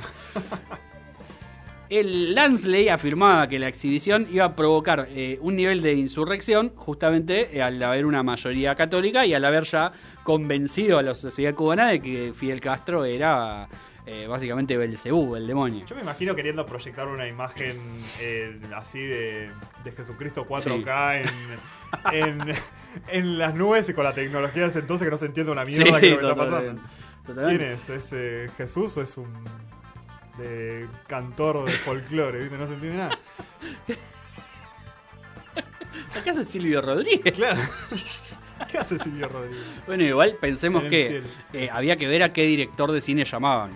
El Lansley afirmaba que la exhibición iba a provocar eh, un nivel de insurrección justamente eh, al haber una mayoría católica y al haber ya convencido a la sociedad cubana de que Fidel Castro era eh, básicamente Belcebú, el demonio. Yo me imagino queriendo proyectar una imagen eh, así de, de Jesucristo 4K en, en, en las nubes y con la tecnología de ese entonces que no se entiende una mierda que lo que está pasando. Totalmente. ¿Quién es? ¿Es eh, Jesús o es un de cantor de folclore? ¿viste? No se entiende nada. ¿Acaso es Silvio Rodríguez? Claro. ¿Qué hace Silvio Rodríguez? Bueno, igual pensemos que sí. eh, había que ver a qué director de cine llamaban.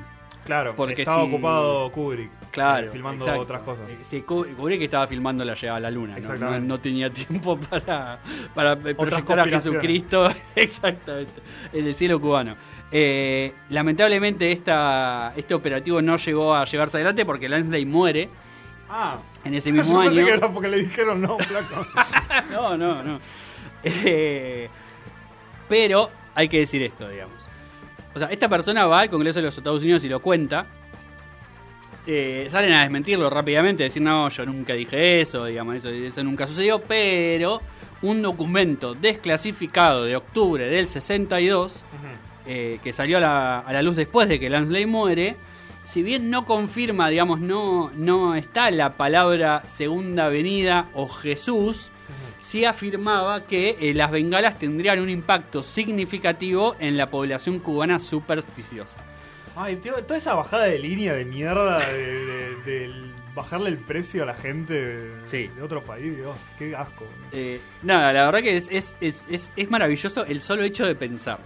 Claro, Porque estaba si- ocupado Kubrick. Claro. eh, filmando exacto. otras cosas. Eh, sí, Ku- Kubrick estaba filmando la llegada a la luna. ¿no? No, tenía tiempo para, para proyectar a. Jesucristo. Exactamente. En el cielo cubano. Eh, lamentablemente esta, este operativo no llegó a llevarse adelante porque Lansley muere Ah, en ese yo mismo pensé año. que era porque le dijeron no, flaco. No, no, no. Eh, pero hay que decir esto, digamos. O sea, esta persona va al Congreso de los Estados Unidos y lo cuenta. Eh, salen a desmentirlo rápidamente, decir, no, yo nunca dije eso, digamos, eso, eso nunca sucedió, pero un documento desclasificado de octubre del 62, eh, que salió a la, a la luz después de que Lansley muere, si bien no confirma, digamos, no, no está la palabra segunda venida o Jesús, sí afirmaba que eh, las bengalas tendrían un impacto significativo en la población cubana supersticiosa. Ay, tío, toda esa bajada de línea de mierda de, bajarle el precio a la gente de, Sí. de otro país, Dios, qué asco. Eh, nada, la verdad que es, es, es, es, maravilloso el solo hecho de pensar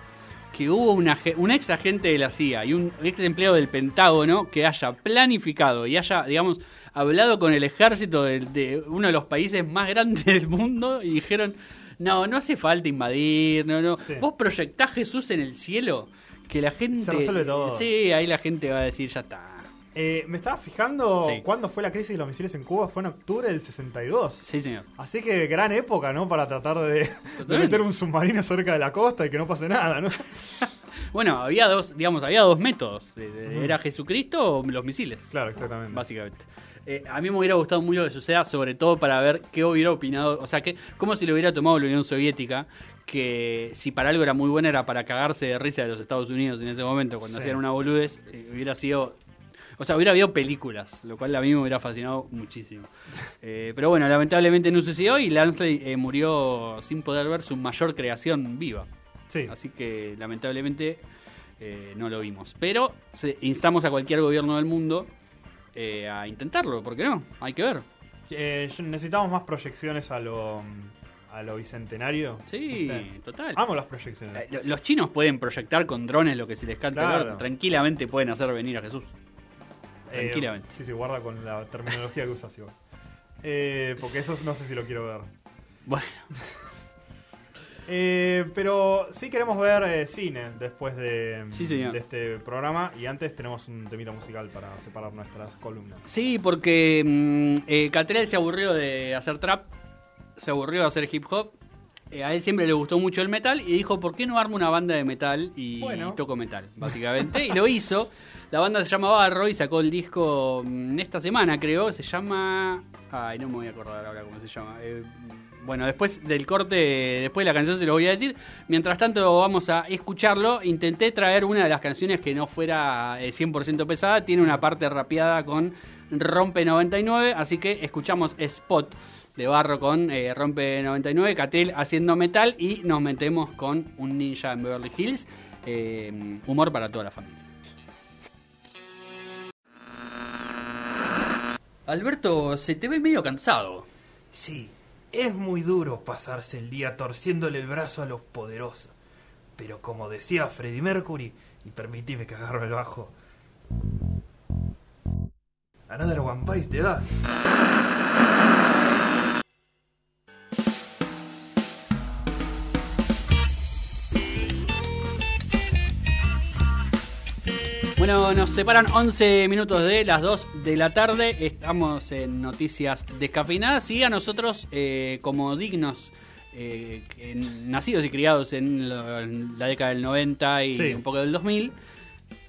que hubo una, un ex agente de la CIA y un ex empleado del Pentágono que haya planificado y haya, digamos, hablado con el ejército de, de uno de los países más grandes del mundo y dijeron, no, no hace falta invadir, no, no. Sí. Vos proyectás Jesús en el cielo, que la gente... Se resuelve todo. Sí, ahí la gente va a decir, ya está. Eh, me estaba fijando Sí. cuándo fue la crisis de los misiles en Cuba, fue en octubre del 62. Sí, señor. Así que gran época, ¿no? Para tratar de, meter un submarino cerca de la costa y que no pase nada, ¿no? Bueno, había dos, digamos, había dos métodos. Eh, ¿Era Jesucristo o los misiles? Claro, exactamente. básicamente. Eh, a mí me hubiera gustado mucho que suceda, sobre todo para ver qué hubiera opinado, o sea, que, cómo se lo hubiera tomado la Unión Soviética, que si para algo era muy buena era para cagarse de risa de los Estados Unidos en ese momento, cuando Sí. hacían una boludez, eh, hubiera sido... O sea, hubiera habido películas, lo cual a mí me hubiera fascinado muchísimo. Eh, pero bueno, lamentablemente no sucedió y Lansley eh, murió sin poder ver su mayor creación viva. Sí. Así que lamentablemente eh, no lo vimos. Pero instamos a cualquier gobierno del mundo eh, a intentarlo, ¿por qué no? Hay que ver. Eh, necesitamos más proyecciones a lo, a lo bicentenario. Sí, total. Amo las proyecciones. Eh, lo- Los chinos pueden proyectar con drones lo que se les cante Claro. ver. Tranquilamente pueden hacer venir a Jesús. Eh, tranquilamente. sí, sí, guarda con la terminología que usas igual. Eh, porque eso no sé si lo quiero ver. Bueno, Eh, pero sí queremos ver eh, cine después de, Sí, señor. de este programa. Y antes tenemos un temita musical para separar nuestras columnas. sí, porque mm, eh, Catrell se aburrió de hacer trap, se aburrió de hacer hip hop. A él siempre le gustó mucho el metal y dijo, ¿por qué no armo una banda de metal y Bueno. toco metal? Básicamente. y lo hizo. La banda se llama Barro y sacó el disco mm, esta semana, creo. Se llama... Ay, no me voy a acordar ahora cómo se llama. Eh, Bueno, después del corte, después de la canción se lo voy a decir. Mientras tanto vamos a escucharlo. Intenté traer una de las canciones que no fuera eh, 100% pesada. Tiene una parte rapeada con Rompe 99, así que escuchamos Spot de Barro con eh, Rompe 99, Catel haciendo metal y nos metemos con un ninja en Beverly Hills. Eh, humor para toda la familia. Alberto, se te ve medio cansado. Sí, es muy duro pasarse el día torciéndole el brazo a los poderosos. Pero como decía Freddie Mercury, y permitime que agarre el bajo. Another One Bites te das. Nos separan 11 minutos de las 2 de la tarde. Estamos en noticias descafeinadas y a nosotros, eh, como dignos, eh, nacidos y criados en la, en la década del 90 y Sí. un poco del 2000,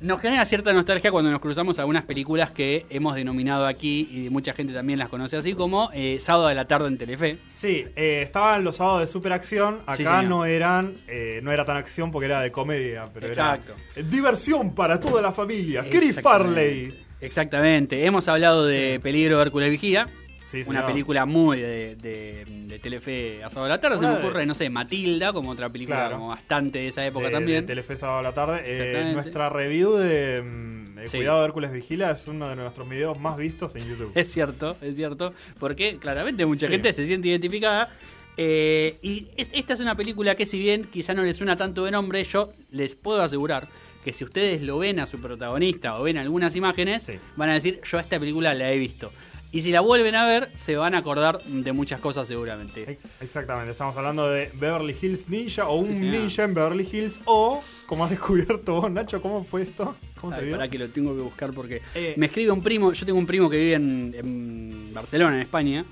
nos genera cierta nostalgia cuando nos cruzamos algunas películas que hemos denominado aquí y mucha gente también las conoce así como eh, Sábado de la tarde en Telefe. Sí, eh, estaban los sábados de superacción. Acá Sí, no eran, eh, no era tan acción porque era de comedia, pero Exacto. era diversión para toda la familia. Chris. Farley. Exactamente. Hemos hablado de Peligro Hércules Vigía. Sí, Una señor. película muy de, de, de Telefe a sábado de la tarde. Se me de- ocurre, no sé, Matilda, como otra película Claro. como bastante de esa época de, también. de Telefe sábado a la tarde. Eh, nuestra review de mm, eh, Sí. Cuidado de Hércules Vigila es uno de nuestros videos más vistos en YouTube. Es cierto, es cierto. Porque claramente mucha Sí. gente se siente identificada. Eh, y es- esta es una película que si bien quizá no les suena tanto de nombre, yo les puedo asegurar que si ustedes lo ven a su protagonista o ven algunas imágenes, Sí. van a decir, yo esta película la he visto. Y si la vuelven a ver, se van a acordar de muchas cosas seguramente. Ex- Exactamente, estamos hablando de Beverly Hills Ninja o Sí, un señor. ninja en Beverly Hills o, como has descubierto vos, Nacho, ¿cómo fue esto? ¿Cómo se Ay, dio? pará que lo tengo que buscar porque Eh, me escribe un primo, yo tengo un primo que vive en, en Barcelona, en España,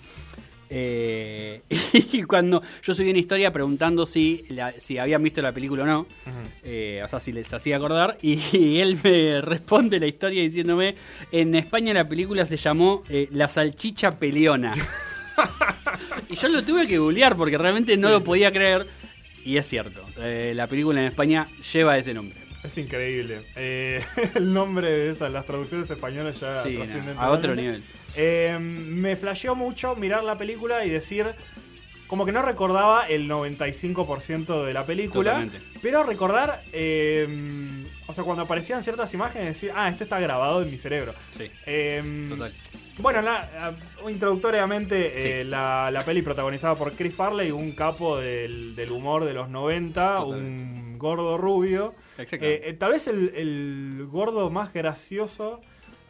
eh, y cuando yo subí una historia preguntando si, la- si habían visto la película o no, eh, o sea, si les hacía acordar, y, y él me responde la historia diciéndome, en España la película se llamó eh, La salchicha peleona. y yo lo tuve que googlear porque realmente no lo podía creer, y es cierto, eh, la película en España lleva ese nombre. Es increíble. El nombre de esas, las traducciones españolas ya Sí, no, a otro nivel. Eh, me flasheó mucho mirar la película y decir, como que no recordaba el 95% de la película, Totalmente. pero recordar, eh, o sea, cuando aparecían ciertas imágenes, decir, ah, esto está grabado en mi cerebro. Sí, Eh, total. Bueno, la- la- introductoriamente, Sí. eh, la, la peli protagonizada por Chris Farley, un capo del, del humor de los 90, Total. un gordo rubio. Tal vez el, el gordo más gracioso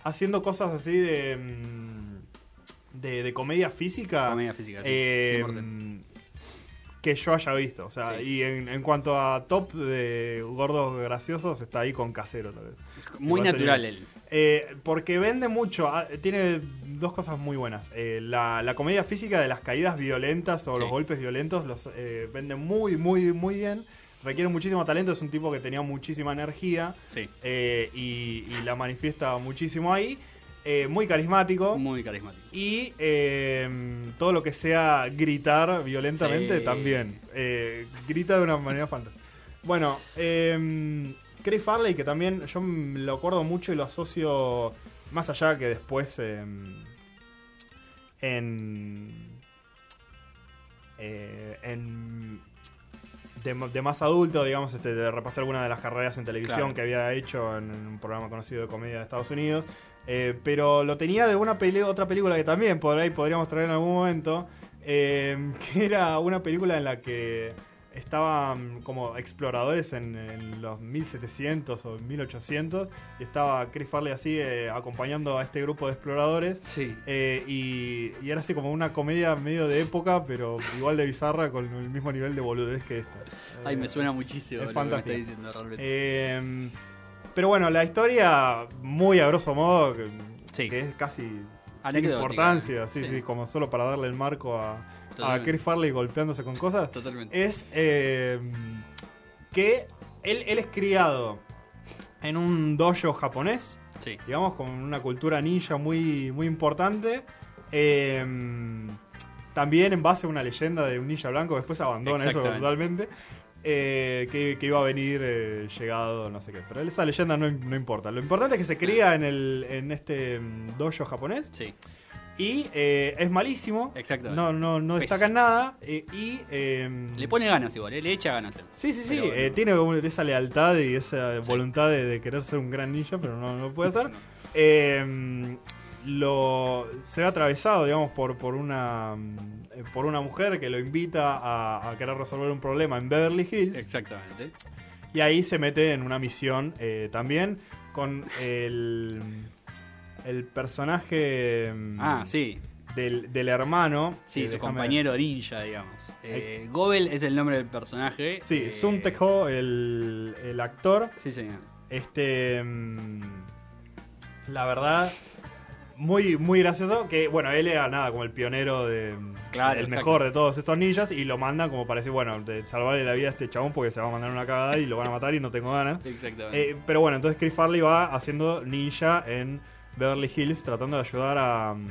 haciendo cosas así de, mm, de, de comedia física. Comedia física, sí, eh, 100%. que yo haya visto. O sea, Sí. y en, en cuanto a top de gordos graciosos, está ahí con casero tal vez. Muy natural él. Eh, porque vende mucho, ah, tiene dos cosas muy buenas. Eh, la, la comedia física de las caídas violentas o Sí. los golpes violentos los eh, vende muy, muy, muy bien. Requiere muchísimo talento, es un tipo que tenía muchísima energía Sí, eh, y, y la manifiesta muchísimo ahí. Eh, muy carismático. muy carismático. Y eh, todo lo que sea gritar violentamente Sí. también. Grita de una manera fantástica. Bueno, Chris Farley, que también yo lo acuerdo mucho y lo asocio más allá que después en. eh, en de, de más adulto, digamos, este, de repasar alguna de las carreras en televisión Claro. que había hecho en, un programa conocido de comedia de Estados Unidos. Eh, pero lo tenía de una otra película que también por ahí podríamos traer en algún momento. eh, que era una película en la que estaban como exploradores en, en los 1700 o 1800 y estaba Chris Farley así eh, acompañando a este grupo de exploradores Sí. eh, y, y era así como una comedia medio de época pero igual de bizarra con el mismo nivel de boludez que esta Ay, me Eh, suena muchísimo es lo que me está diciendo realmente. eh, pero bueno, la historia, muy a grosso modo, que, Sí. que es casi sin Anecdótica. importancia, sí, Sí. sí, como solo para darle el marco a, a. Chris Farley golpeándose con cosas, Totalmente. es eh, que él, él es criado en un dojo japonés, Sí. digamos, con una cultura ninja muy, muy importante. eh, también en base a una leyenda de un ninja blanco, después abandona eso totalmente. eh, que, que iba a venir eh, llegado, no sé qué. Pero esa leyenda no, no importa. Lo importante es que se cría en, el, en este mm, dojo japonés Sí, y eh, es malísimo. Exactamente. No, no, no destaca en nada. eh, y. eh, le pone ganas igual, eh, le echa ganas. Sí, sí, sí. Bueno. tiene como esa lealtad y esa Sí. voluntad de, de querer ser un gran ninja, pero no, no puede hacer. Eh, lo, se ve atravesado, digamos, por, por, una, por una mujer que lo invita a, a querer resolver un problema en Beverly Hills. Exactamente. Y ahí se mete en una misión también con el, el personaje mm, Ah, sí. del, del hermano. Sí, que su déjame- compañero ninja, digamos. Eh, Gobel es el nombre del personaje. Sí, eh, Sun el, el actor. Sí, señor. Este. mm, La verdad. Muy, muy gracioso. Que bueno, él era nada como el pionero de. Claro, el mejor de todos estos ninjas. Y lo mandan como para decir, bueno, de salvarle la vida a este chabón porque se va a mandar una cagada y lo van a matar y no tengo ganas. Exactamente. Eh, pero bueno, entonces Chris Farley va haciendo ninja en Beverly Hills tratando de ayudar a, mm,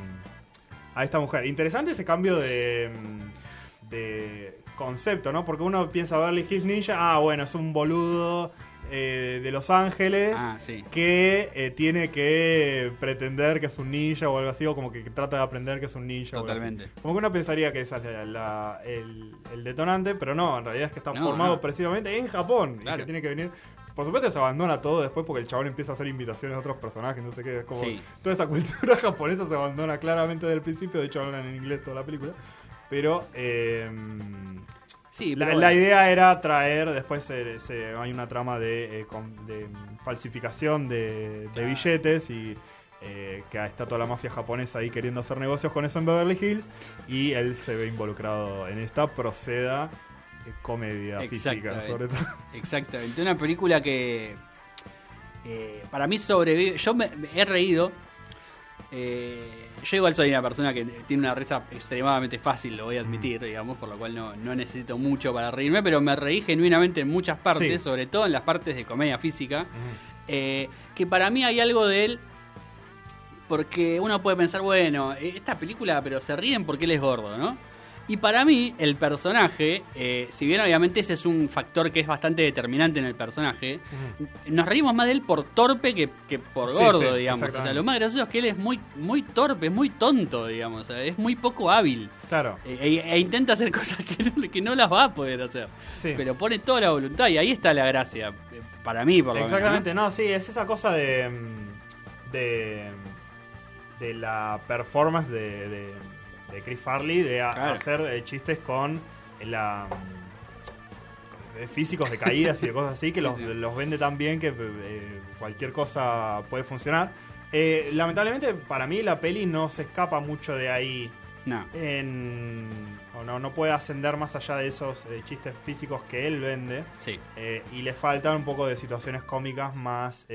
a esta mujer. Interesante ese cambio de, mm, de concepto, ¿no? Porque uno piensa Beverly Hills Ninja, ah, bueno, es un boludo eh, de Los Ángeles ah, sí. que eh, tiene que pretender que es un ninja o algo así, o como que trata de aprender que es un ninja. o algo así. Totalmente. Como que uno pensaría que esa es la- la- el, el detonante, pero no, en realidad es que está No, formado no. precisamente en Japón y que tiene que venir. Por supuesto se abandona todo después porque el chabón empieza a hacer invitaciones a otros personajes, no sé qué, es como Sí. toda esa cultura japonesa se abandona claramente desde el principio, de hecho hablan en inglés toda la película. Pero eh, Sí, la, pero la bueno. idea era traer, después se- se- hay una trama de, eh, con- de falsificación de, de billetes y eh, que está toda la mafia japonesa ahí queriendo hacer negocios con eso en Beverly Hills y él se ve involucrado en esta proceda comedia física sobre todo. Exactamente. Una película que eh, para mí sobrevive. Yo me, me he reído. Eh, yo igual soy una persona que tiene una risa extremadamente fácil, lo voy a admitir, digamos, por lo cual no, no necesito mucho para reírme, pero me reí genuinamente en muchas partes, Sí. sobre todo en las partes de comedia física, eh, que para mí hay algo de él, porque uno puede pensar, bueno, eh, esta película, pero se ríen porque él es gordo, ¿no? Y para mí, el personaje, eh, si bien obviamente ese es un factor que es bastante determinante en el personaje, nos reímos más de él por torpe que, que por Sí, gordo, sí, digamos. O sea, exactamente. lo más gracioso es que él es muy, muy torpe, es muy tonto, digamos. o sea, es muy poco hábil. Claro, E, e- e intenta hacer cosas que no, que no las va a poder hacer. sí. Pero pone toda la voluntad y ahí está la gracia. eh, Para mí, por lo Exactamente, menos. no, sí, es esa cosa de. mm, de. de la performance de, de, de Chris Farley de a- Claro. hacer eh, chistes con la. físicos de caídas y de cosas así que Sí, los, sí. los vende tan bien que eh, cualquier cosa puede funcionar. Eh, lamentablemente, para mí, la peli no se escapa mucho de ahí No. en. o no, no puede ascender más allá de esos chistes físicos que él vende. Sí. Y le faltan un poco de situaciones cómicas más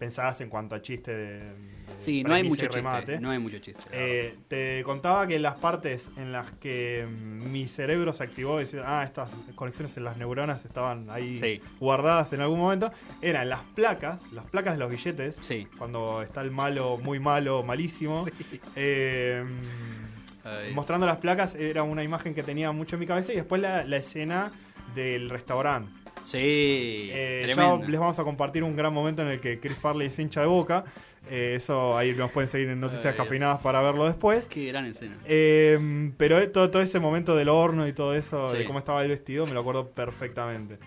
pensadas en cuanto a chiste de, de Sí, no hay mucho chiste. No hay mucho chiste. Eh, te contaba que las partes en las que mm, mi cerebro se activó y decía, ah, estas conexiones en las neuronas estaban ahí Sí. guardadas en algún momento, eran las placas, las placas de los billetes, Sí. cuando está el malo, muy malo, malísimo. Eh, mostrando las placas era una imagen que tenía mucho en mi cabeza y después la, la escena del restaurante. Sí, Eh, ya les vamos a compartir un gran momento en el que Chris Farley es hincha de boca. Eh, eso ahí nos pueden seguir en Noticias Ay, Cafeinadas Dios. para verlo después. Qué gran escena. Eh, pero eh, todo, todo ese momento del horno y todo eso, de cómo estaba el vestido, me lo acuerdo perfectamente.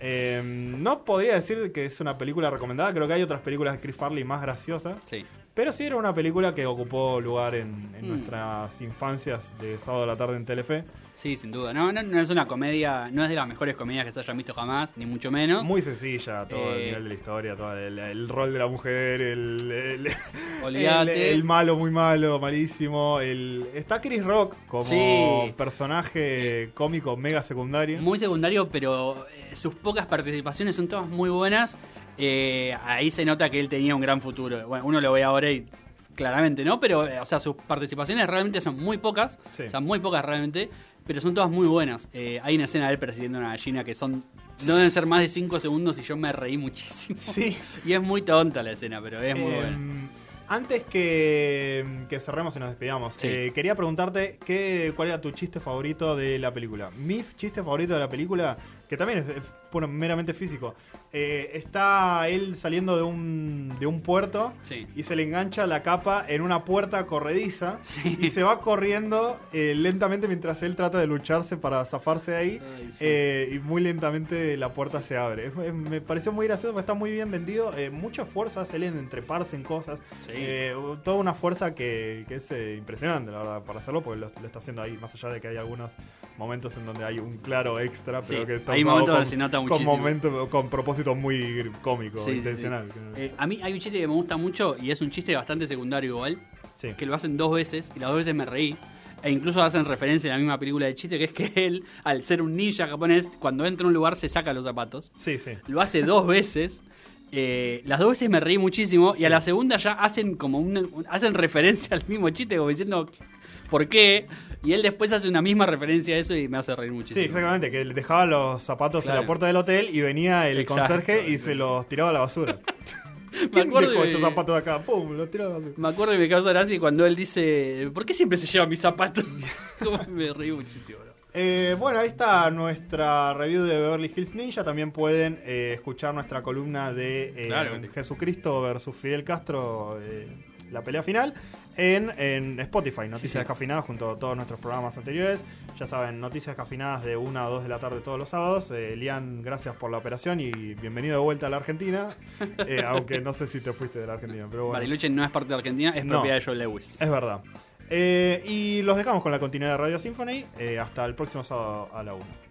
Eh, no podría decir que es una película recomendada, creo que hay otras películas de Chris Farley más graciosas, Sí. pero sí era una película que ocupó lugar en, en Mm. nuestras infancias de sábado a la tarde en Telefe. Sí, sin duda. No, no, no es una comedia, no es de las mejores comedias que se hayan visto jamás, ni mucho menos. Muy sencilla, todo el Eh, nivel de la historia, todo el, el rol de la mujer, el, el- el, malo muy malo, malísimo. El, está Chris Rock como Sí. personaje cómico mega secundario. Muy secundario, pero eh, sus pocas participaciones son todas muy buenas. Eh, ahí se nota que él tenía un gran futuro. Bueno, uno lo ve ahora y claramente no, pero o sea, sus participaciones realmente son muy pocas. Sí. O sea, muy pocas realmente, pero son todas muy buenas. Eh, hay una escena de él persiguiendo una gallina que son... No deben ser más de 5 segundos y yo me reí muchísimo. Sí. Y es muy tonta la escena, pero es muy Eh, buena. Antes que, que cerremos y nos despidamos, Sí. eh, quería preguntarte qué, cuál era tu chiste favorito de la película. Mi chiste favorito de la película, que también es, es puro- meramente físico, eh, está él saliendo de un, de un puerto Sí. y se le engancha la capa en una puerta corrediza Sí. y se va corriendo eh, lentamente mientras él trata de lucharse para zafarse de ahí Ay, sí. eh, y muy lentamente la puerta se abre. Es- es- me pareció muy gracioso, porque está muy bien vendido. Mucha fuerza hace él en entreparse en cosas. Toda una fuerza que, que es impresionante, la verdad, para hacerlo, porque lo, lo está haciendo ahí, más allá de que hay algunos momentos en donde hay un claro extra, pero que está hay momentos con, donde se nota con muchísimo. con propósito muy cómico, Sí, sí, sí. intencional. Eh, a mí hay un chiste que me gusta mucho y es un chiste bastante secundario igual, Sí. que lo hacen dos veces y las dos veces me reí. E incluso hacen referencia en la misma película de chiste, que es que él, al ser un ninja japonés, cuando entra a un lugar se saca los zapatos. Sí, sí. Lo hace dos veces. eh, las dos veces me reí muchísimo y a la segunda ya hacen como una, un- hacen referencia al mismo chiste como diciendo por qué y él después hace una misma referencia a eso y me hace reír muchísimo. Sí, exactamente, que le dejaba los zapatos en la puerta del hotel y venía el Exacto. conserje y se los tiraba a la basura. Me ¿Quién acuerdo dejó de- estos zapatos acá? ¡Pum! Los tiraba a la basura. Me acuerdo y me causa gracia cuando él dice, ¿por qué siempre se lleva mis zapatos? Me reí muchísimo. Eh, bueno, ahí está nuestra review de Beverly Hills Ninja. También pueden eh, escuchar nuestra columna de eh, Claro. Jesucristo versus Fidel Castro, eh, la pelea final, en, en Spotify, Noticias sí. Descafinadas, junto a todos nuestros programas anteriores. Ya saben, Noticias Descafinadas de 1 a 2 de la tarde todos los sábados. Eh, Lian, gracias por la operación y bienvenido de vuelta a la Argentina. Eh, aunque no sé si te fuiste de la Argentina, pero bueno. Bariloche no es parte de Argentina, es No. propiedad de Joe Lewis. Es verdad. Eh, y los dejamos con la continuidad de Radio Symphony. hasta el próximo sábado a la 1.